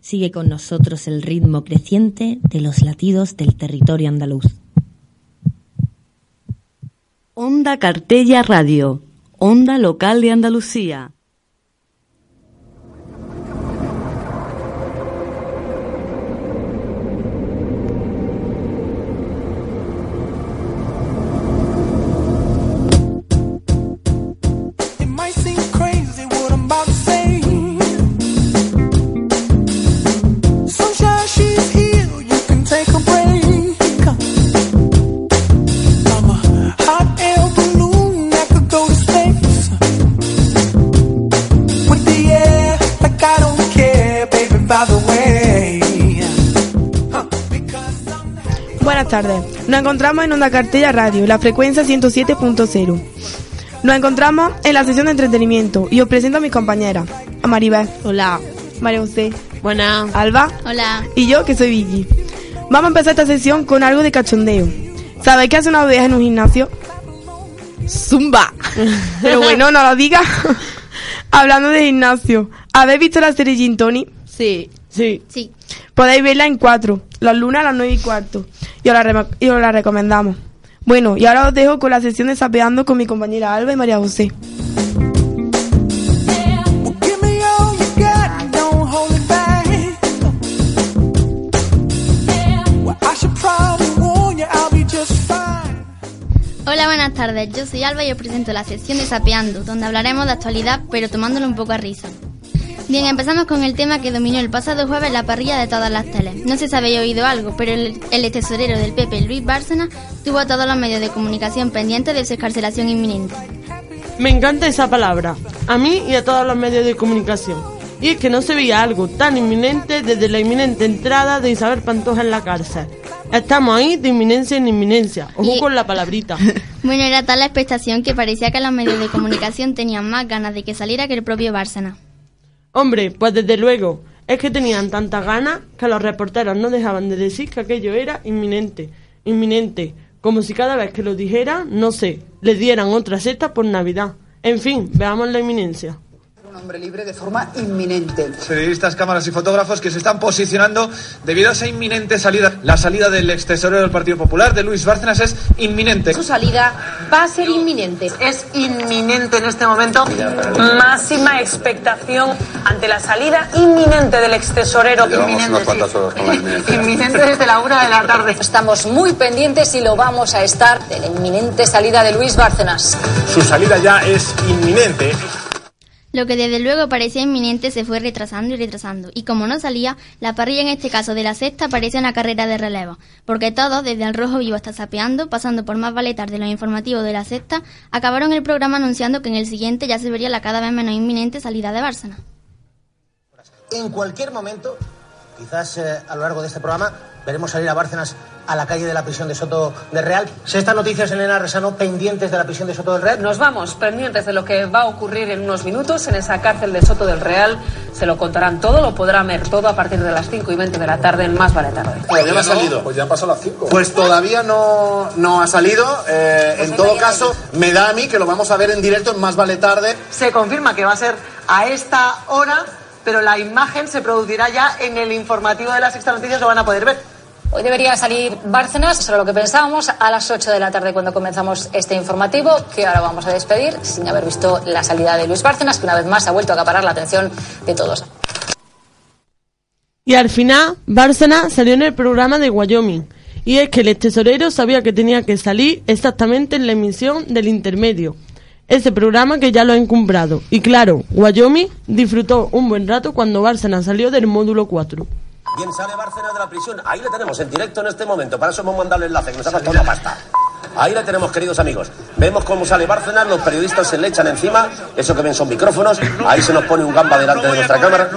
Sigue con nosotros el ritmo creciente de los latidos del territorio andaluz. Onda Cartella Radio, Onda Local de Andalucía. Buenas tardes. Nos encontramos en Onda Cartella Radio, la frecuencia 107.0. Nos encontramos en la sesión de entretenimiento y os presento a mis compañeras. A Maribel. Hola. María José. Buena. Alba. Hola. Y yo, que soy Vicky. Vamos a empezar esta sesión con algo de cachondeo. ¿Sabéis qué hace una oveja en un gimnasio? Zumba. Pero bueno, no lo digas. Hablando de gimnasio, ¿habéis visto la serie Gin Tony? Sí. Sí. Sí. Podéis verla en cuatro, los lunes a las nueve y cuarto. Y os la, y os la recomendamos. Bueno, y ahora os dejo con la sesión de Sapeando con mi compañera Alba y María José. Hola, buenas tardes. Yo soy Alba y os presento la sección de Sapeando, donde hablaremos de actualidad, pero tomándolo un poco a risa. Bien, empezamos con el tema que dominó el pasado jueves la parrilla de todas las teles. No sé si habéis oído algo, pero el, el tesorero del PP, Luis Bárcena, tuvo a todos los medios de comunicación pendientes de su escarcelación inminente. Me encanta esa palabra, a mí y a todos los medios de comunicación. Y es que no se veía algo tan inminente desde la inminente entrada de Isabel Pantoja en la cárcel. Estamos ahí de inminencia en inminencia. Ojo Y- con la palabrita. Bueno, era tal la expectación que parecía que los medios de comunicación tenían más ganas de que saliera que el propio Bárcena. Hombre, pues desde luego, es que tenían tantas ganas que los reporteros no dejaban de decir que aquello era inminente, inminente, como si cada vez que lo dijera, no sé, le dieran otra seta por Navidad. En fin, veamos la inminencia. Hombre libre de forma inminente. Periodistas, cámaras y fotógrafos que se están posicionando debido a esa inminente salida. La salida del ex tesorero del Partido Popular, de Luis Bárcenas, es inminente. Su salida va a ser inminente. Es inminente en este momento. Máxima expectación ante la salida inminente del ex tesorero. Inminente, sí. Inminente desde la una de la tarde. Estamos muy pendientes y lo vamos a estar de la inminente salida de Luis Bárcenas. Su salida ya es inminente. Lo que desde luego parecía inminente se fue retrasando y retrasando, y como no salía, la parrilla en este caso de la sexta parecía una carrera de relevo, porque todos, desde el rojo vivo hasta sapeando, pasando por más vale tarde los informativos de la sexta, acabaron el programa anunciando que en el siguiente ya se vería la cada vez menos inminente salida de Bárcena. En cualquier momento, quizás eh, a lo largo de este programa, veremos salir a Bárcenas a la calle de la prisión de Soto del Real. Sexta noticias, Elena Resano, pendientes de la prisión de Soto del Real. Nos vamos pendientes de lo que va a ocurrir en unos minutos en esa cárcel de Soto del Real. Se lo contarán todo, lo podrán ver todo a partir de las 5 y 20 de la tarde en Más Vale Tarde. Todavía no ha salido. Pues ya han pasado las 5. Pues todavía no, no ha salido. Eh, en todo caso, me da a mí que lo vamos a ver en directo en Más Vale Tarde. Se confirma que va a ser a esta hora, pero la imagen se producirá ya en el informativo de las Sexta Noticias, lo van a poder ver. Hoy debería salir Bárcenas, eso era lo que pensábamos, a las 8 de la tarde cuando comenzamos este informativo, que ahora vamos a despedir sin haber visto la salida de Luis Bárcenas, que una vez más ha vuelto a acaparar la atención de todos. Y al final, Bárcena salió en el programa de Wyoming. Y es que el ex tesorero sabía que tenía que salir exactamente en la emisión del intermedio. Ese programa que ya lo ha encumbrado. Y claro, Wyoming disfrutó un buen rato cuando Bárcena salió del módulo 4. Bien, sale Bárcenas de la prisión. Ahí le tenemos en directo en este momento. Para eso hemos mandado el enlace, que nos ha faltado una pasta. Ahí le tenemos, queridos amigos. Vemos cómo sale Bárcenas, los periodistas se le echan encima. Eso que ven son micrófonos. Ahí se nos pone un gamba delante de nuestra cámara.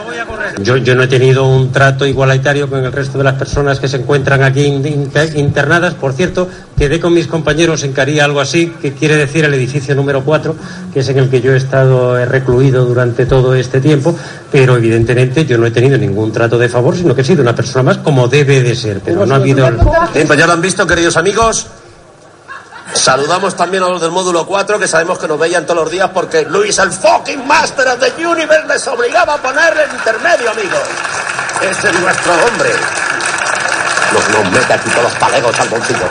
Yo, yo no he tenido un trato igualitario con el resto de las personas que se encuentran aquí in- in- internadas. Por cierto, quedé con mis compañeros en Caría algo así, que quiere decir el edificio número 4, que es en el que yo he estado recluido durante todo este tiempo. Pero evidentemente yo no he tenido ningún trato de favor, sino que he sido una persona más como debe de ser. Pero no ha habido. Bien, pues ya lo han visto, queridos amigos. Saludamos también a los del módulo 4, que sabemos que nos veían todos los días porque Luis, el fucking Master of the Universe, les obligaba a ponerle el intermedio, amigos. Ese es nuestro hombre. Nos, nos mete aquí todos los palegos al bolsillo.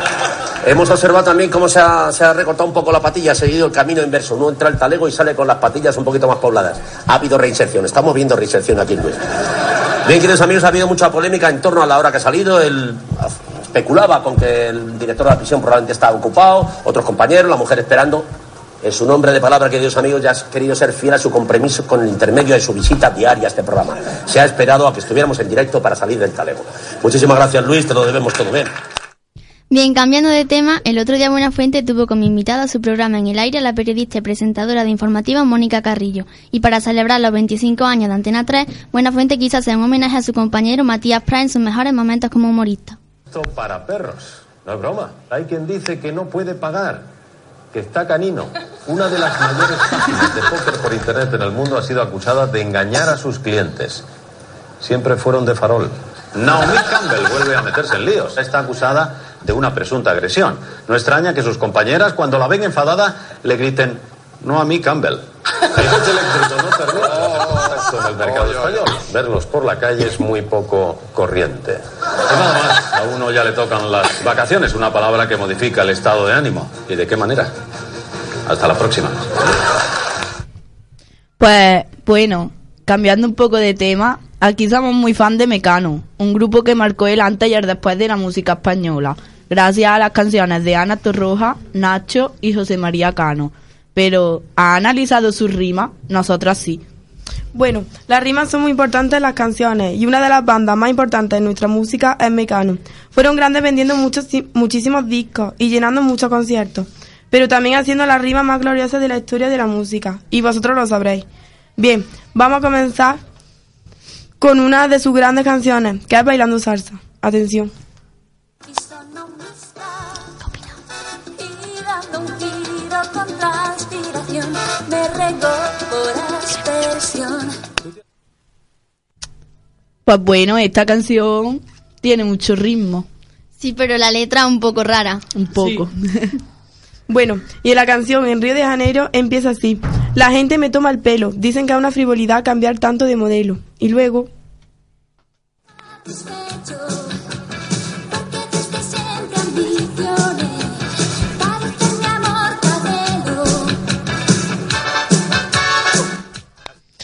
Hemos observado también cómo se ha, recortado un poco la patilla, ha seguido el camino inverso. Uno entra el talego y sale con las patillas un poquito más pobladas. Ha habido reinserción, estamos viendo reinserción aquí en Luis. Bien, queridos amigos, ha habido mucha polémica en torno a la hora que ha salido. El, especulaba con que el director de la prisión probablemente estaba ocupado, otros compañeros, la mujer esperando. Es un hombre de palabra, queridos amigos, ya ha querido ser fiel a su compromiso con el intermedio de su visita diaria a este programa. Se ha esperado a que estuviéramos en directo para salir del talego. Muchísimas gracias, Luis, te lo debemos todo bien. Bien, cambiando de tema, el otro día Buenafuente tuvo como invitada a su programa en el aire a la periodista y presentadora de informativa Mónica Carrillo. Y para celebrar los 25 años de Antena 3, Buenafuente quiso hacer un homenaje a su compañero Matías Prat en sus mejores momentos como humorista. Para perros. No es broma. Hay quien dice que no puede pagar, que está canino. Una de las mayores páginas de póker por internet en el mundo ha sido acusada de engañar a sus clientes. Siempre fueron de farol. Naomi Campbell vuelve a meterse en líos. Está acusada de una presunta agresión. No extraña que sus compañeras, cuando la ven enfadada, le griten, no a mí Campbell. El eléctrico no permite el mercado español. Verlos por la calle es muy poco corriente. Y nada más, a uno ya le tocan las vacaciones, una palabra que modifica el estado de ánimo. ¿Y de qué manera? Hasta la próxima. Pues bueno, cambiando un poco de tema, aquí somos muy fan de Mecano, un grupo que marcó el antes y el después de la música española, gracias a las canciones de Ana Torroja, Nacho y José María Cano. Pero, ¿ha analizado sus rimas? Nosotras sí. Bueno, las rimas son muy importantes en las canciones y una de las bandas más importantes en nuestra música es Mecano. Fueron grandes vendiendo muchos, muchísimos discos y llenando muchos conciertos, pero también haciendo las rimas más gloriosas de la historia de la música, y vosotros lo sabréis. Bien, vamos a comenzar con una de sus grandes canciones, que es Bailando Salsa. Atención. Pues bueno, esta canción tiene mucho ritmo. Sí, pero la letra un poco rara. Un poco. Bueno, y en la canción en Río de Janeiro empieza así. La gente me toma el pelo, dicen que es una frivolidad cambiar tanto de modelo. Y luego.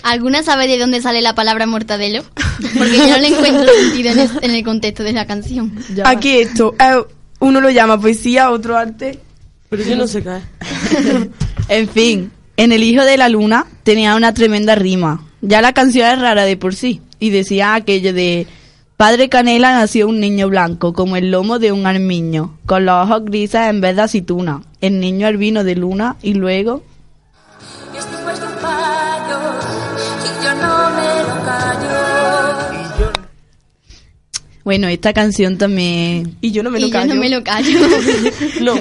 ¿Alguna sabe de dónde sale la palabra mortadelo? Porque yo no le encuentro sentido en, en el contexto de la canción. aquí esto, eh, uno lo llama poesía, otro arte. Pero yo no sé qué. En fin, en El Hijo de la Luna tenía una tremenda rima. Ya la canción es rara de por sí. Y decía aquello de... Padre Canela nació un niño blanco, como el lomo de un armiño, con los ojos grises en vez de aceituna. El niño albino de luna y luego... Y estoy puesto un payo y yo no me lo callo. Bueno, esta canción también... Y yo no y yo no me lo callo. no.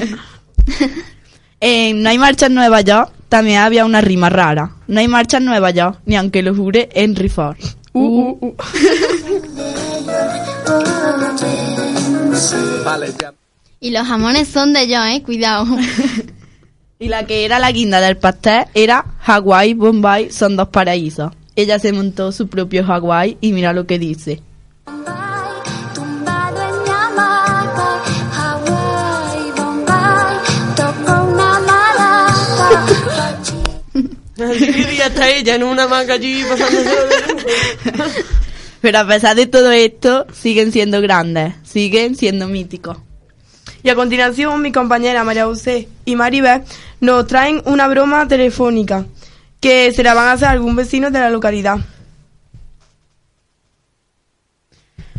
En No hay marcha en Nueva York también había una rima rara. No hay marcha en Nueva York, ni aunque lo jure Henry Ford. Uh, uh, uh. Vale, ya. Y los jamones son de yo, eh, cuidado. Y la que era la guinda del pastel era Hawái, Bombay, son dos paraísos. Ella se montó su propio Hawái y mira lo que dice. Está ella en una hamaca allí pasándose. Pero a pesar de todo esto, siguen siendo grandes, siguen siendo míticos. Y a continuación, mi compañera María José y Maribel nos traen una broma telefónica que se la van a hacer a algún vecino de la localidad.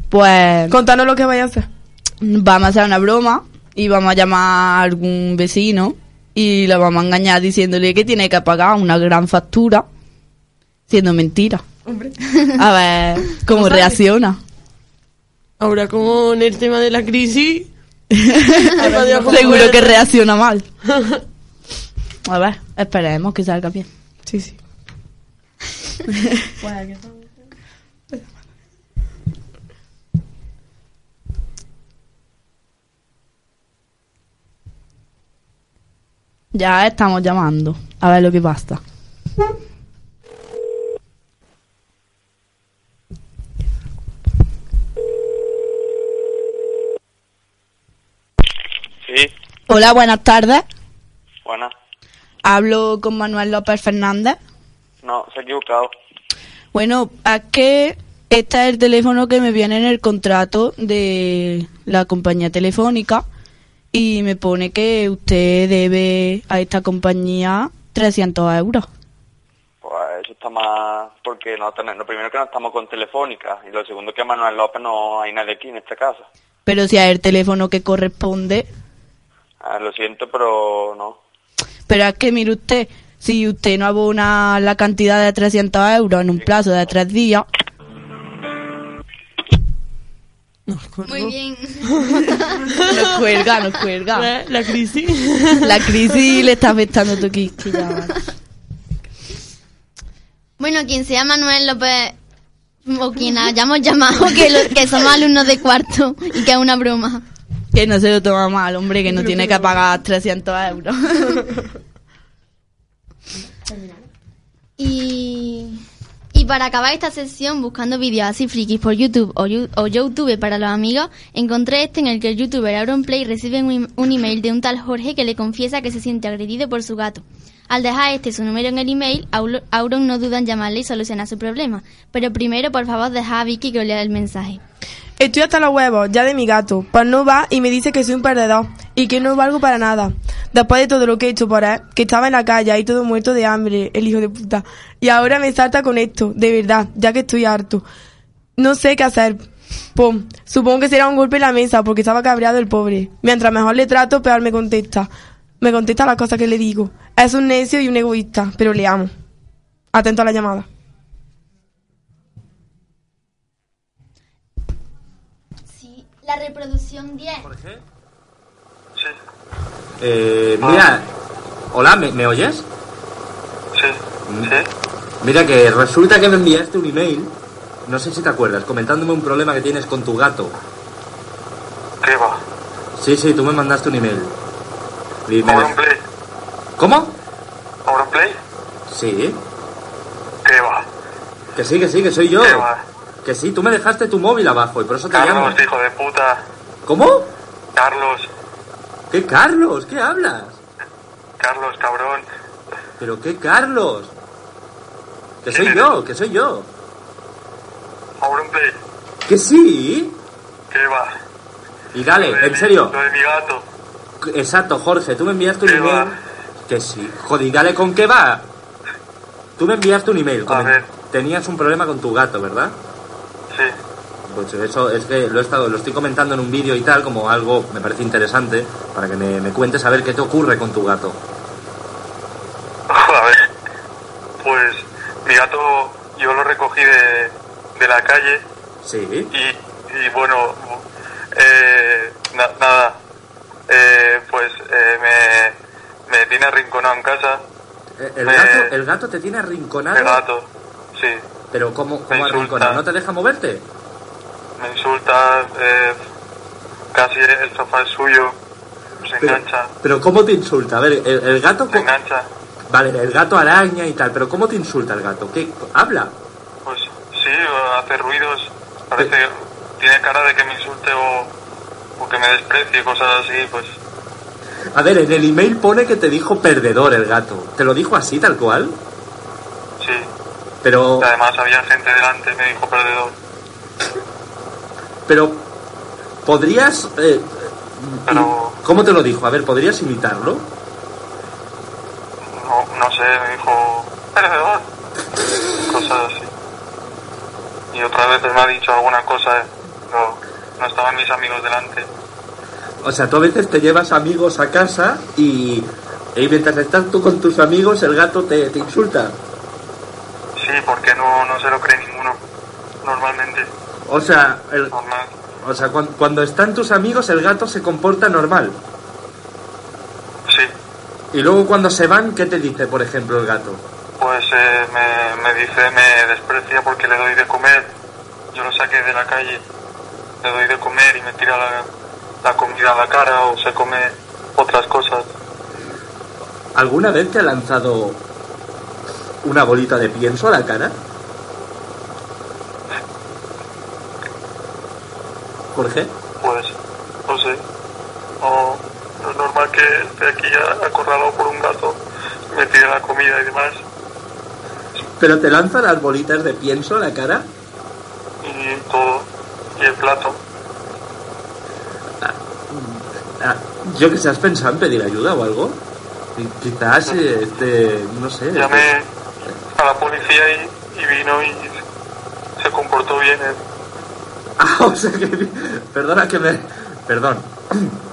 Pues Contanos lo que vaya a hacer. vamos a hacer una broma y vamos a llamar a algún vecino y lo vamos a engañar diciéndole que tiene que pagar una gran factura, siendo mentira. Hombre. A ver cómo No reacciona. Ahora con el tema de la crisis... adiós, ¿cómo Seguro que reacciona mal. A ver, esperemos que salga bien. Sí, sí. Ya estamos llamando. A ver lo que pasa. Sí, Hola, buenas tardes. buena. Hablo con Manuel López Fernández. No, se ha equivocado. Bueno, es que este es el teléfono que me viene en el contrato de la compañía telefónica y me pone que usted debe a esta compañía 300 euros. Pues eso está más porque no tenemos, lo primero que no estamos con Telefónica y lo segundo que Manuel López no hay nadie aquí en esta casa. Pero si es el teléfono que corresponde. Ah, lo siento, pero no. Pero es que, mire usted, si usted no abona la cantidad de 300 euros en un plazo de tres días, Muy bien. Nos cuelga, nos cuelga. La crisis. La crisis le está afectando a tu quisquilla. Bueno, quien sea Manuel López o quien hayamos llamado que, lo- que somos alumnos de cuarto y que es una broma. Que no se lo toma mal, hombre, que no tiene que pagar 300 euros. Y para acabar esta sesión buscando vídeos así frikis por YouTube o, YouTube para los amigos, encontré este en el que el youtuber Auronplay recibe un, un email de un tal Jorge que le confiesa que se siente agredido por su gato. Al dejar este su número en el email, Auron no duda en llamarle y solucionar su problema. Pero primero, por favor, deja a Vicky que lea el mensaje. Estoy hasta los huevos ya de mi gato. Pues no va y me dice que soy un perdedor y que no valgo para nada. Después de todo lo que he hecho por él, que estaba en la calle ahí todo muerto de hambre, el hijo de puta. Y ahora me salta con esto, de verdad, ya que estoy harto. No sé qué hacer. Pum, supongo que será un golpe en la mesa porque estaba cabreado el pobre. Mientras mejor le trato, peor me contesta. Me contesta las cosas que le digo. Es un necio y un egoísta, pero le amo. Atento a la llamada. La reproducción 10. Eh, mira, hola, ¿me, me oyes? Sí. Mira que resulta que me enviaste un email, no sé si te acuerdas, comentándome un problema que tienes con tu gato. ¿Qué va? Sí, sí, tú me mandaste un email. Y me- Auronplay. ¿Cómo? ¿Auronplay? Sí. ¿Qué va? Que sí, que sí, que soy yo. ¿Qué va? Que sí, tú me dejaste tu móvil abajo y por eso te llamo. Carlos, hijo de puta. ¿Cómo? Carlos, ¿Qué Carlos? ¿Qué hablas? Carlos, cabrón. ¿Pero qué Carlos? Que soy ¿Quién yo, que soy yo. Auronplay. Que sí. ¿Qué va? Y dale, en mi- serio. Lo de mi gato. Exacto, Jorge, tú me enviaste un ¿Qué email. va? Que sí. Joder, y dale, ¿con qué va? Tú me enviaste un email. comen- Tenías un problema con tu gato, ¿verdad? Sí. Pues eso es que lo he estado, lo estoy comentando en un vídeo y tal, como algo me parece interesante, para que me, me cuentes a ver qué te ocurre con tu gato. A ver. Pues mi gato yo lo recogí de, de la calle Sí. y, y bueno, eh, na- nada. Eh, pues eh, me, me tiene arrinconado en casa. Eh, El Me- gato, el gato te tiene arrinconado. El gato, sí. Pero ¿cómo, cómo insulta. arrinconado? ¿No te deja moverte? Me insulta, eh, casi el sofá es suyo, se Pero, engancha, pero ¿cómo te insulta? A ver, el, el gato... se engancha. Vale, el gato araña y tal, pero ¿cómo te insulta el gato? ¿Qué? ¿Habla? Pues sí, hace ruidos, parece, tiene cara de que me insulte o, o que me desprecie, cosas así, pues A ver, en el email pone que te dijo perdedor el gato. ¿Te lo dijo así, tal cual? sí. Pero... Además había gente delante, me dijo perdedor. Pero... ¿Podrías... eh, ¿Cómo te lo dijo? A ver, ¿podrías imitarlo? No, no sé, me dijo perdedor, cosas así. Y otras veces me ha dicho alguna cosa, pero no estaban mis amigos delante. O sea, tú a veces te llevas amigos a casa y, y mientras estás tú con tus amigos el gato te, te insulta. Sí, porque no, no se lo cree ninguno, normalmente. O sea, el- Normal. o sea cuan- cuando, están tus amigos el gato se comporta normal. Sí. Sí. Y luego cuando se van, ¿qué te dice, por ejemplo, el gato? Pues eh, me, me dice, me desprecia porque le doy de comer. Yo lo saqué de la calle, le doy de comer y me tira la, la comida a la cara o se come otras cosas. ¿Alguna vez te ha lanzado una bolita de pienso a la cara? Jorge. Pues, no sé. No, no es normal que esté aquí ya acorralado por un gato, me tire la comida y demás. ¿Pero te lanza las bolitas de pienso a la cara? Y todo. Y el plato. Ah, yo que sé, ¿has pensado en pedir ayuda o algo? Quizás, este, no sé. Llamé a y, vino y se comportó bien él. Ah, o sea que. Perdona que me. Perdón.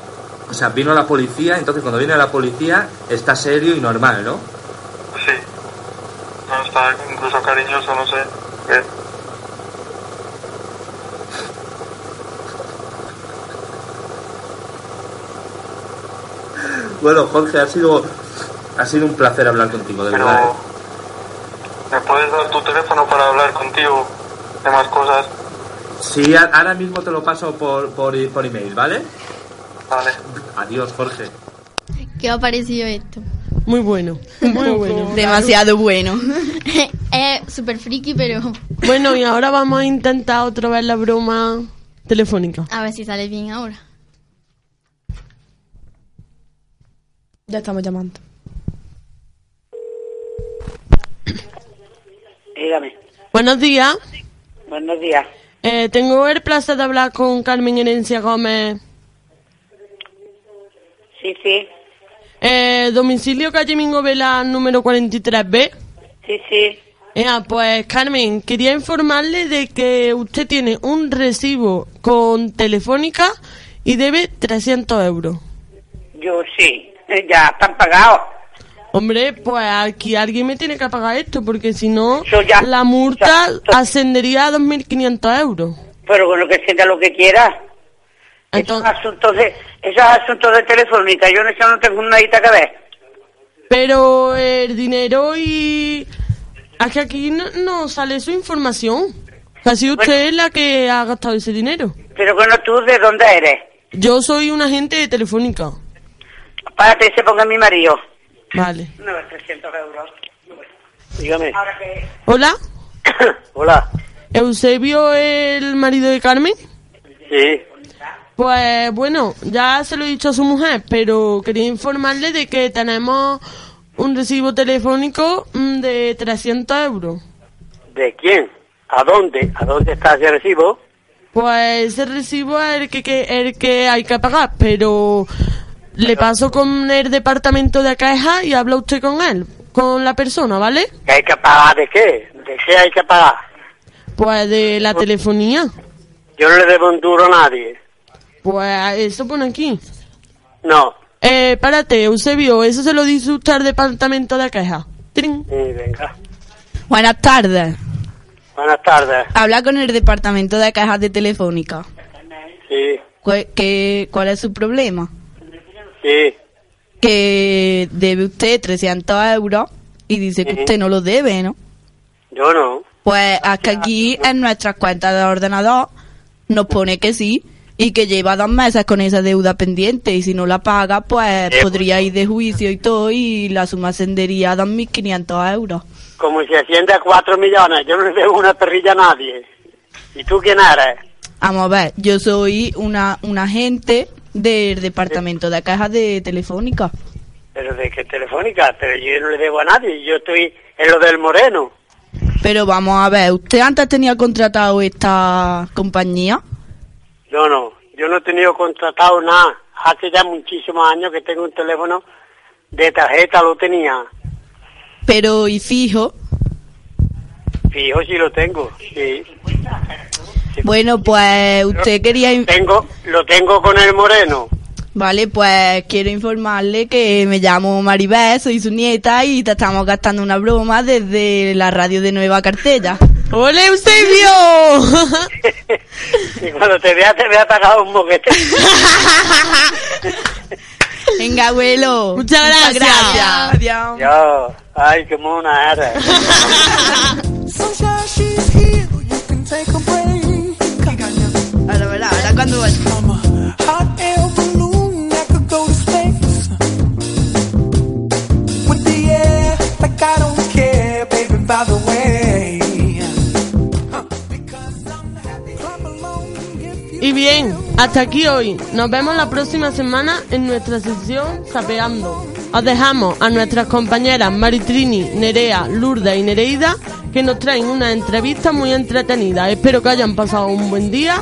O sea, vino la policía, entonces cuando viene la policía está serio y normal, ¿no? Sí. No, está incluso cariñoso, no sé. Bueno, Jorge, ha sido, ha sido un placer hablar contigo, de verdad. ¿eh? ¿Me puedes dar tu teléfono para hablar contigo de más cosas? Sí, a- ahora mismo te lo paso por, por, por email, ¿vale? Vale. Adiós, Jorge. ¿Qué os ha parecido esto? Muy bueno, muy bueno. Demasiado bueno. es súper friki, pero Bueno, y ahora vamos a intentar otra vez la broma telefónica. a ver si sale bien ahora. Ya estamos llamando. Dígame. Buenos días. Buenos días. Eh, tengo el placer de hablar con Carmen Herencia Gómez. Sí, sí. Eh, domicilio calle Mingo Vela número 43B. Sí, sí. Ea, pues Carmen, quería informarle de que usted tiene un recibo con Telefónica y debe 300 euros. Yo sí. Eh, Ya están pagados. Hombre, pues aquí alguien me tiene que pagar esto, porque si no, la multa ascendería a 2.500 euros. Pero bueno, que sienta lo que quiera. Esos asuntos de, esos asuntos de telefónica, yo en eso no tengo nadita que ver. Pero el dinero y... Es que aquí no, no sale su información. Casi usted es la que ha gastado ese dinero. Pero bueno, tú, ¿de dónde eres? Yo soy un agente de Telefónica. Párate y se ponga mi marido. Vale. No, 300 euros. Dígame. Ahora que... Hola, Hola. Eusebio, el marido de Carmen. Sí. Pues bueno, ya se lo he dicho a su mujer, pero quería informarle de que tenemos un recibo telefónico mm, de 300 euros. ¿De quién? ¿A dónde? ¿A dónde está ese recibo? Pues ese recibo es el que, que- el que hay que pagar, pero le paso con el departamento de caja y habla usted con él, con la persona, ¿vale? ¿Que hay que pagar de qué? ¿De qué hay que pagar? Pues de la telefonía. Yo no le debo un duro a nadie. Pues eso pone aquí. No. Eh, párate, Eusebio, eso se lo dice usted al departamento de. Trin. Sí, venga. Buenas tardes. Buenas tardes. Habla con el departamento de cajas de Telefónica. Sí, ¿Cuál, qué- cuál es su problema? Sí. Que debe usted 300 euros y dice que usted no lo debe, ¿no? Yo no. Pues es que aquí en nuestras cuentas de ordenador nos pone que sí y que lleva dos meses con esa deuda pendiente y si no la paga pues Eh, podría ir de juicio y todo y la suma ascendería a 2.500 euros. Como si asciende a 4 millones. Yo no le debo una perrilla a nadie. ¿Y tú quién eres? Vamos a ver, yo soy una, un agente del departamento de cajas de Telefónica. Pero de qué telefónica, pero yo no le debo a nadie. Yo estoy en lo del Moreno. Pero vamos a ver, ¿usted antes tenía contratado esta compañía? Yo no. Yo no he tenido contratado nada. Hace ya muchísimos años que tengo un teléfono de tarjeta, lo tenía. Pero, y fijo, Fijo si lo tengo. Sí. Bueno, pues usted quería... Tengo, lo tengo con el Moreno. Vale, pues quiero informarle que me llamo Maribel, soy su nieta y te estamos gastando una broma desde la radio de Nueva Cartella. ¡Hola, Eusebio! Y cuando te vea, te vea pagado un moquete. Venga, abuelo. Muchas gracias. Adiós. Yo, ay, qué mona eres. Y bien, hasta aquí hoy. Nos vemos la próxima semana en nuestra sección Sapeando. Os dejamos a nuestras compañeras Maritrini, Nerea, Lourdes y Nereida que nos traen una entrevista muy entretenida. Espero que hayan pasado un buen día.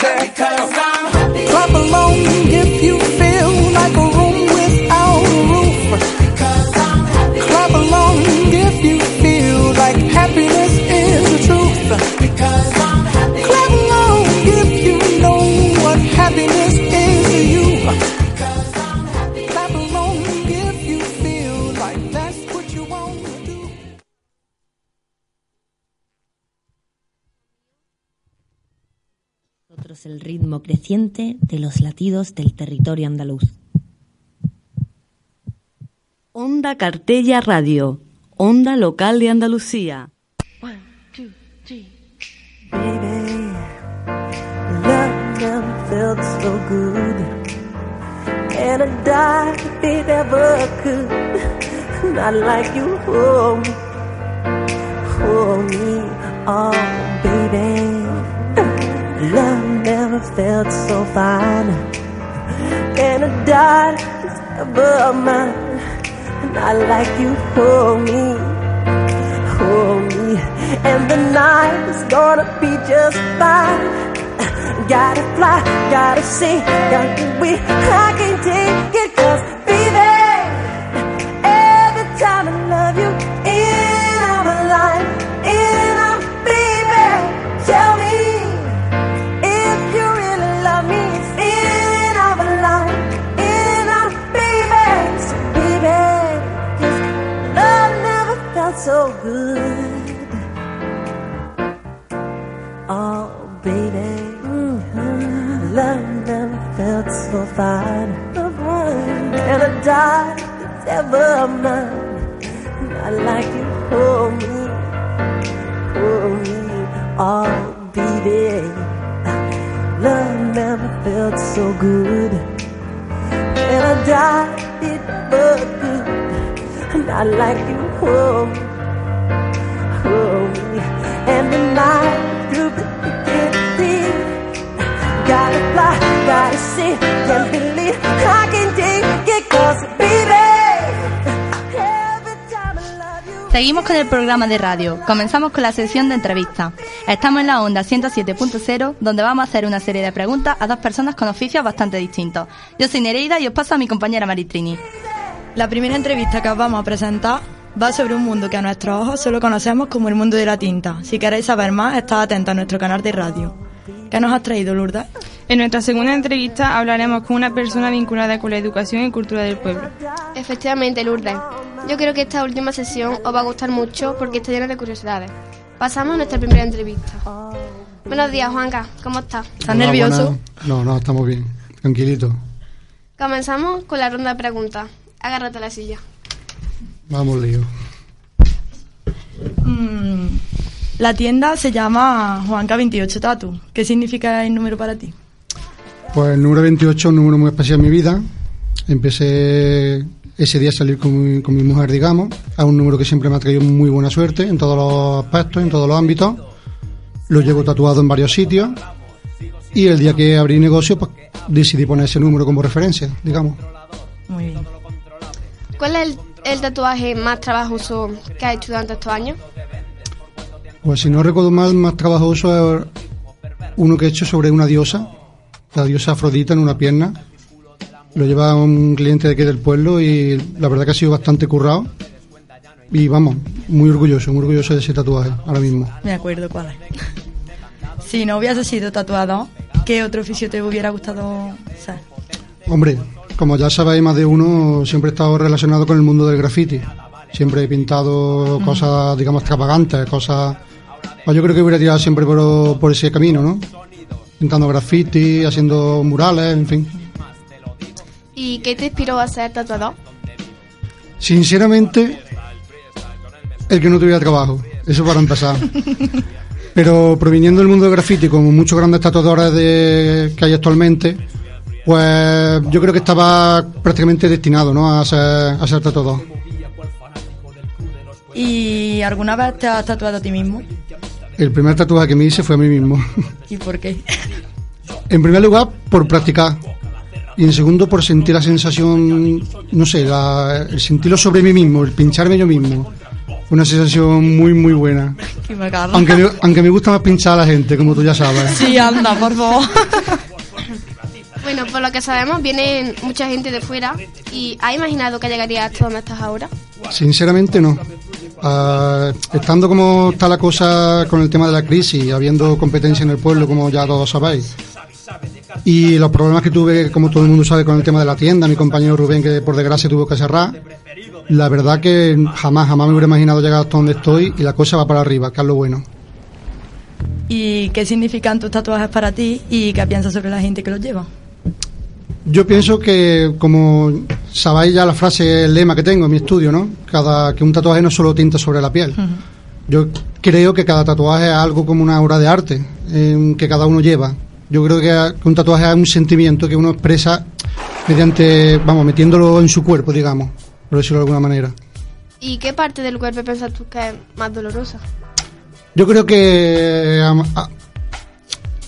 say, because I'm. Ritmo creciente de los latidos del territorio andaluz. Onda Cartella Radio, Onda Local de Andalucía. Love never felt so good. And I died if it ever could. Not like you hold me, hold me, oh baby. Love never felt so fine. And I died it's ever mine. I like you hold me, hold me. And the night is gonna be just fine. Gotta fly, gotta see, gotta be. I can't take it, cause so good. Oh, baby. mhm. Love never felt so fine. And I died if it's ever mine. I like you, hold me, hold me. Oh, baby. Love never felt so good. And I died if it ever could. And I like you, hold me, Seguimos con el programa de radio. Comenzamos con la sección de entrevistas. Estamos en la onda 107.0, donde vamos a hacer una serie de preguntas a dos personas con oficios bastante distintos. Yo soy Nereida y os paso a mi compañera Maritrini. La primera entrevista que os vamos a presentar va sobre un mundo que a nuestros ojos solo conocemos como el mundo de la tinta. Si queréis saber más, estad atentos a nuestro canal de radio. ¿Qué nos has traído, Lourdes? En nuestra segunda entrevista hablaremos con una persona vinculada con la educación y cultura del pueblo. Efectivamente, Lourdes. Yo creo que esta última sesión os va a gustar mucho porque está llena de curiosidades. Pasamos a nuestra primera entrevista. Buenos días, Juanca. ¿Cómo estás? ¿Estás Hola, nervioso? buenas. No, no, estamos bien. Tranquilito. Comenzamos con la ronda de preguntas. Agárrate a la silla. Vamos, lío. Mm, la tienda se llama Juanca 28 Tatu. ¿Qué significa el número para ti? Pues el número 28 es un número muy especial en mi vida. Empecé ese día a salir con mi, con mi mujer, digamos. Es un número que siempre me ha traído muy buena suerte en todos los aspectos, en todos los ámbitos. Lo llevo tatuado en varios sitios. Y el día que abrí negocio, pues decidí poner ese número como referencia, digamos. Muy bien. ¿Cuál es el, el tatuaje más trabajoso que has hecho durante estos años? Pues si no recuerdo mal, más trabajoso es uno que he hecho sobre una diosa, la diosa Afrodita en una pierna. Lo lleva un cliente de aquí del pueblo y la verdad que ha sido bastante currado. Y vamos, muy orgulloso, muy orgulloso de ese tatuaje ahora mismo. Me acuerdo cuál es. si no hubiese sido tatuado, ¿qué otro oficio te hubiera gustado ser? Hombre, como ya sabéis, más de uno siempre he estado relacionado con el mundo del graffiti. Siempre he pintado Mm. cosas, digamos, extravagantes, cosas... Pues yo creo que hubiera tirado siempre por, por ese camino, ¿no? Pintando graffiti, haciendo murales, en fin. ¿Y qué te inspiró a ser tatuador? Sinceramente, el que no tuviera trabajo. Eso para empezar. Pero proviniendo del mundo del graffiti, como muchos grandes tatuadores de, que hay actualmente, pues yo creo que estaba prácticamente destinado ¿no? a, ser, a ser tatuador. ¿Y alguna vez te has tatuado a ti mismo? El primer tatuaje que me hice fue a mí mismo. ¿Y por qué? En primer lugar, por practicar. Y en segundo, por sentir la sensación, no sé, la- el sentirlo sobre mí mismo, el pincharme yo mismo. Una sensación muy, muy buena. Qué. Aunque me, aunque me gusta más pinchar a la gente, como tú ya sabes. Sí, anda, por favor. Bueno, por lo que sabemos, viene mucha gente de fuera. ¿Y has imaginado que llegarías hasta donde estás ahora? Sinceramente no. Ah, estando como está la cosa con el tema de la crisis, habiendo competencia en el pueblo, como ya todos sabéis, y los problemas que tuve, como todo el mundo sabe, con el tema de la tienda, mi compañero Rubén, que por desgracia tuvo que cerrar, la verdad que jamás, jamás me hubiera imaginado llegar hasta donde estoy y la cosa va para arriba, que es lo bueno. ¿Y qué significan tus tatuajes para ti y qué piensas sobre la gente que los lleva? Yo pienso que, como sabéis ya la frase, el lema que tengo en mi estudio, ¿no? Cada, que un tatuaje no solo tinta sobre la piel. Yo creo que cada tatuaje es algo como una obra de arte eh, que cada uno lleva. Yo creo que un tatuaje es un sentimiento que uno expresa mediante, vamos, metiéndolo en su cuerpo, digamos, por decirlo de alguna manera. ¿Y qué parte del cuerpo piensas tú que es más dolorosa? Yo creo que a, a-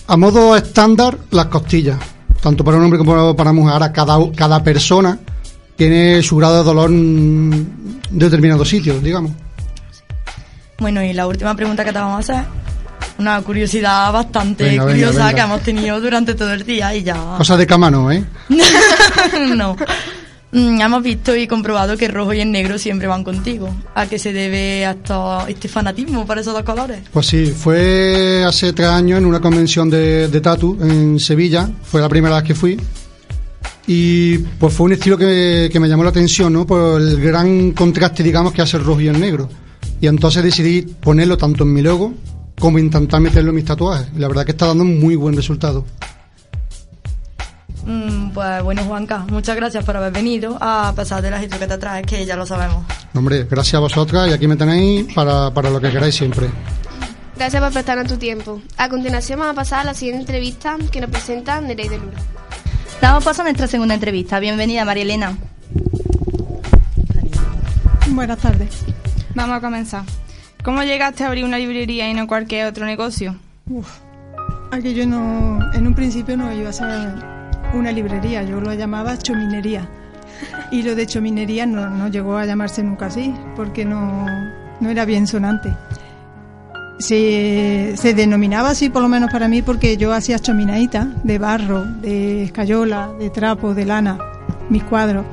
a modo estándar las costillas, tanto para un hombre como para una mujer. Ahora cada, cada persona tiene su grado de dolor en determinados sitios, digamos. Bueno, y la última pregunta que te vamos a hacer, una curiosidad bastante Venga, curiosa venga. que hemos tenido durante todo el día y ya... Cosas de cama no, ¿eh? no. Mm, hemos visto y comprobado que el rojo y el negro siempre van contigo. ¿A qué se debe hasta este fanatismo por esos dos colores? Pues sí, fue hace tres años en una convención de, de tatu en Sevilla, fue la primera vez que fui. Y pues fue un estilo que, que me llamó la atención, ¿no? Por el gran contraste, digamos, que hace el rojo y el negro. Y entonces decidí ponerlo tanto en mi logo como intentar meterlo en mis tatuajes. Y la verdad que está dando un muy buen resultado. Mm, pues bueno, Juanca, muchas gracias por haber venido, a pesar de las historias que te traes, que ya lo sabemos. Hombre, gracias a vosotras y aquí me tenéis para, para lo que queráis siempre. Gracias por prestarnos tu tiempo. A continuación vamos a pasar a la siguiente entrevista que nos presenta Nereide Lura. Damos paso a nuestra segunda entrevista. Bienvenida, María Elena. Buenas tardes. Vamos a comenzar. ¿Cómo llegaste a abrir una librería y no cualquier otro negocio? Uf, aquí yo no, en un principio no iba a ser una librería, yo lo llamaba chominería. Y lo de chominería no, no llegó a llamarse nunca así, porque no, no era bien sonante. Se, se denominaba así, por lo menos para mí, porque yo hacía chominaditas de barro, de escayola, de trapo, de lana, mis cuadros.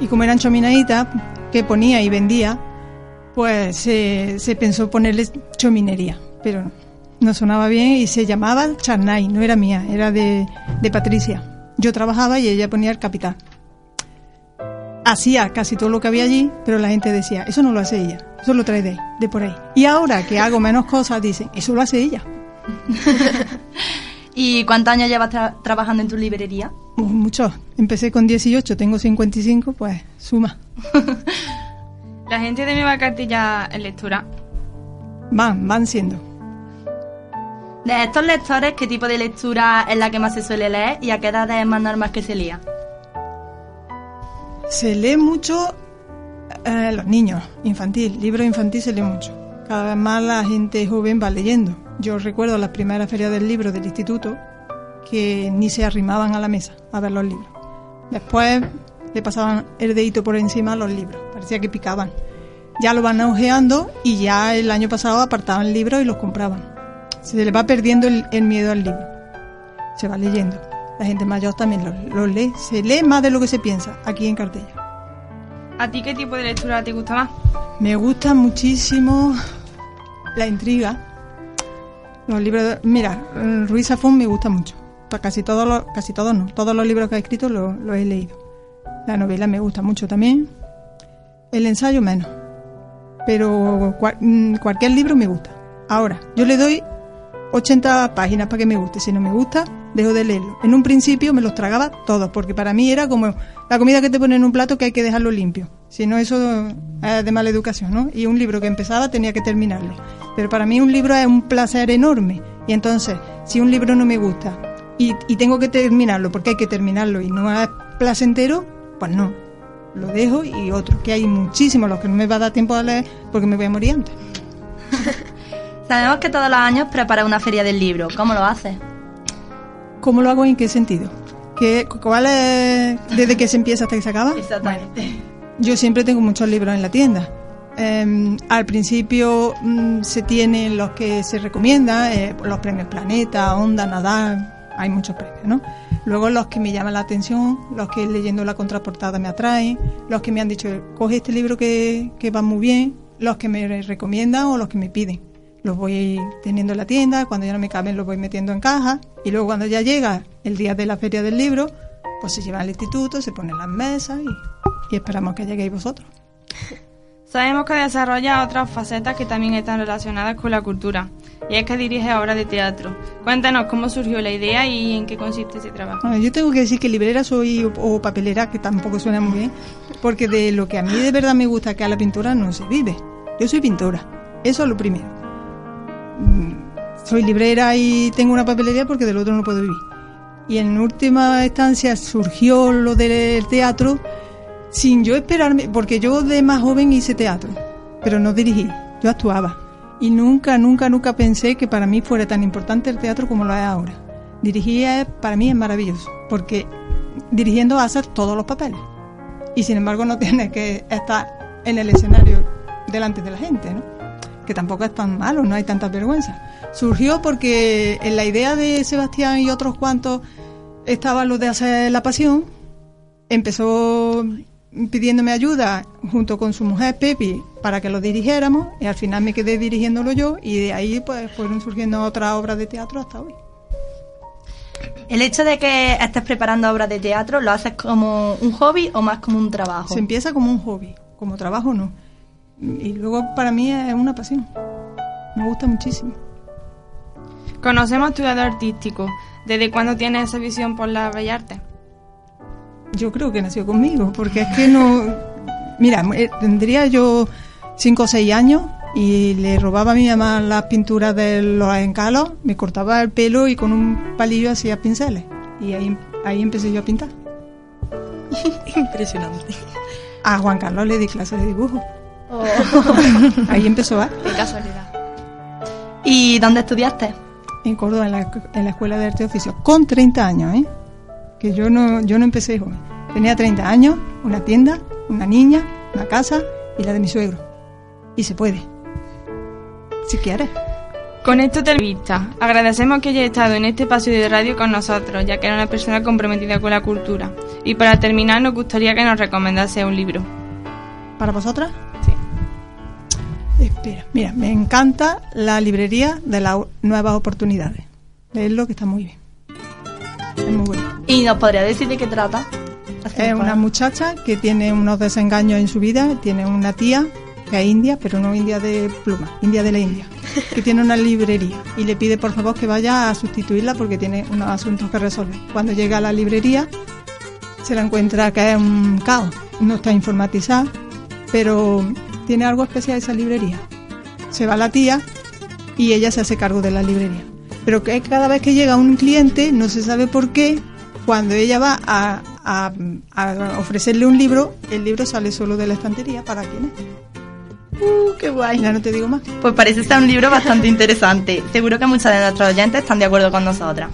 Y como eran chominaditas que ponía y vendía, pues se, se pensó ponerle chominería, pero no, no sonaba bien y se llamaba Charnay, no era mía, era de, de Patricia. Yo trabajaba y ella ponía el capital. Hacía casi todo lo que había allí, pero la gente decía, eso no lo hace ella, eso lo trae de, de por ahí. Y ahora que hago menos cosas, dicen, eso lo hace ella. ¿Y cuántos años llevas tra- trabajando en tu librería? Uh, Mucho. Empecé con 18, tengo 55, pues suma. La gente de Nueva Cartilla en lectura. Van, van siendo. De estos lectores, ¿qué tipo de lectura es la que más se suele leer y a qué edad es más normal que se lea? Se lee mucho eh, los niños, infantil, libros infantil se lee mucho. Cada vez más la gente joven va leyendo. Yo recuerdo las primeras ferias del libro del instituto que ni se arrimaban a la mesa a ver los libros. Después le pasaban el dedito por encima a los libros, parecía que picaban. Ya lo van ojeando y ya el año pasado apartaban libros y los compraban. Se le va perdiendo el, el miedo al libro. Se va leyendo. La gente mayor también lo, lo lee. Se lee más de lo que se piensa aquí en Cartella. ¿A ti qué tipo de lectura te gusta más? Me gusta muchísimo la intriga. Los libros, de- mira, Ruiz Zafón me gusta mucho. Casi todos los, casi todos no, todos los libros que ha escrito los los he leído. La novela me gusta mucho también. El ensayo menos. Pero cual- mm, cualquier libro me gusta. Ahora, yo le doy 80 páginas para que me guste. Si no me gusta, dejo de leerlo. En un principio me los tragaba todos, porque para mí era como la comida que te ponen en un plato que hay que dejarlo limpio. Si no, eso es de mala educación, ¿no? Y un libro que empezaba tenía que terminarlo. Pero para mí un libro es un placer enorme. Y entonces, si un libro no me gusta y, y tengo que terminarlo porque hay que terminarlo y no es placentero, pues no. Lo dejo y otro, que hay muchísimos los que no me va a dar tiempo a leer porque me voy a morir antes. Sabemos que todos los años preparas una feria del libro. ¿Cómo lo haces? ¿Cómo lo hago y en qué sentido? ¿Qué, ¿Cuál es desde que se empieza hasta que se acaba? Exactamente. Yo siempre tengo muchos libros en la tienda. Eh, al principio mm, se tienen los que se recomiendan, eh, los premios Planeta, Onda, Nadal, hay muchos premios, ¿no? Luego los que me llaman la atención, los que leyendo la contraportada me atraen, los que me han dicho, coge este libro que, que va muy bien, los que me recomiendan o los que me piden. Los voy teniendo en la tienda, cuando ya no me caben los voy metiendo en caja y luego cuando ya llega el día de la feria del libro, pues se lleva al instituto, se ponen las mesas y, y esperamos que lleguéis vosotros. Sabemos que desarrolla otras facetas que también están relacionadas con la cultura, y es que dirige obras de teatro. Cuéntanos cómo surgió la idea y en qué consiste ese trabajo. Bueno, yo tengo que decir que librera soy o, o papelera, que tampoco suena muy bien, porque de lo que a mí de verdad me gusta, que a la pintura no se vive. Yo soy pintora, eso es lo primero. Mm, Soy librera y tengo una papelería porque del otro no puedo vivir. Y en última instancia surgió lo del teatro sin yo esperarme, porque yo de más joven hice teatro, pero no dirigí, yo actuaba. Y nunca, nunca, nunca pensé que para mí fuera tan importante el teatro como lo es ahora. Dirigir para mí es maravilloso, porque dirigiendo vas a hacer todos los papeles. Y sin embargo no tienes que estar en el escenario delante de la gente, ¿no? Que tampoco es tan malo, no hay tanta vergüenza. Surgió porque en la idea de Sebastián y otros cuantos estaba lo de hacer la pasión. Empezó pidiéndome ayuda junto con su mujer Pepi para que lo dirigiéramos y al final me quedé dirigiéndolo yo y de ahí pues fueron surgiendo otras obras de teatro hasta hoy. El hecho de que estés preparando obras de teatro, ¿lo haces como un hobby o más como un trabajo? Se empieza como un hobby, como trabajo no. Y luego para mí es una pasión. Me gusta muchísimo. Conocemos tu lado artístico. ¿Desde cuándo tienes esa visión por la bella arte? Yo creo que nació conmigo, porque es que no... Mira, eh, tendría yo cinco o seis años y le robaba a mi mamá las pinturas de los encalos, me cortaba el pelo y con un palillo hacía pinceles. Y ahí, ahí empecé yo a pintar. Impresionante. A Juan Carlos le di clases de dibujo. ahí empezó a... Qué casualidad. ¿Y dónde estudiaste? En Córdoba, en la, en la Escuela de Arte y Oficio, con 30 años, ¿eh? Que yo no, yo no empecé joven. Tenía 30 años, una tienda, una niña, una casa y la de mi suegro. Y se puede. Si quieres. Con esto termina. Agradecemos que haya estado en este espacio de radio con nosotros, ya que era una persona comprometida con la cultura. Y para terminar, nos gustaría que nos recomendase un libro. ¿Para vosotras? Espera, mira, me encanta la librería de las nuevas oportunidades. Leerlo que está muy bien. Es muy bueno. ¿Y nos podría decir de qué trata? Es una muchacha que tiene unos desengaños en su vida, tiene una tía que es india, pero no india de pluma, india de la India, que tiene una librería y le pide por favor que vaya a sustituirla porque tiene unos asuntos que resolver. Cuando llega a la librería se la encuentra que es un caos, no está informatizada, pero tiene algo especial esa librería. Se va la tía y ella se hace cargo de la librería. Pero que cada vez que llega un cliente, no se sabe por qué, cuando ella va a, a- a ofrecerle un libro, el libro sale solo de la estantería. ¿Para quién es? Uh, qué guay. Ya no te digo más. Pues parece ser un libro bastante interesante. Seguro que muchas de nuestros oyentes están de acuerdo con nosotras.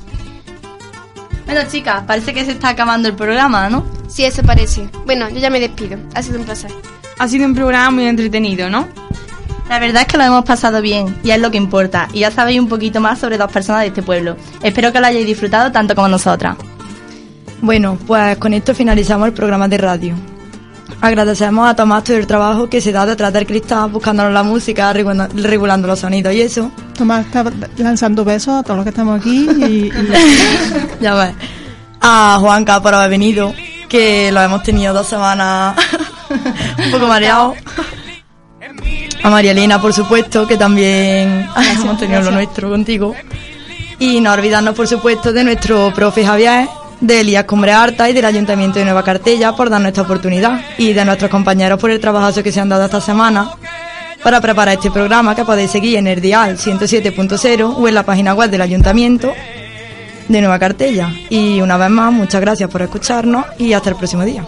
Bueno, chicas, parece que se está acabando el programa, ¿no? Sí, eso parece. Bueno, yo ya me despido. Ha sido un placer. Ha sido un programa muy entretenido, ¿no? La verdad es que lo hemos pasado bien y es lo que importa. Y ya sabéis un poquito más sobre dos personas de este pueblo. Espero que lo hayáis disfrutado tanto como nosotras. Bueno, pues con esto finalizamos el programa de radio. Agradecemos a Tomás todo el trabajo que se da detrás del cristal, buscándonos la música, regula- regulando los sonidos y eso. Tomás está lanzando besos a todos los que estamos aquí y, y- ya ves. A Juanca por haber venido, que lo hemos tenido dos semanas un poco mareado. A María Elena, por supuesto, que también hemos tenido lo nuestro contigo. Y no olvidarnos, por supuesto, de nuestro profe Javier, de Elías Cumbre Arta y del Ayuntamiento de Nueva Cartella por darnos esta oportunidad. Y de nuestros compañeros por el trabajo que se han dado esta semana para preparar este programa que podéis seguir en el dial 107.0 o en la página web del Ayuntamiento de Nueva Cartella. Y una vez más, muchas gracias por escucharnos y hasta el próximo día.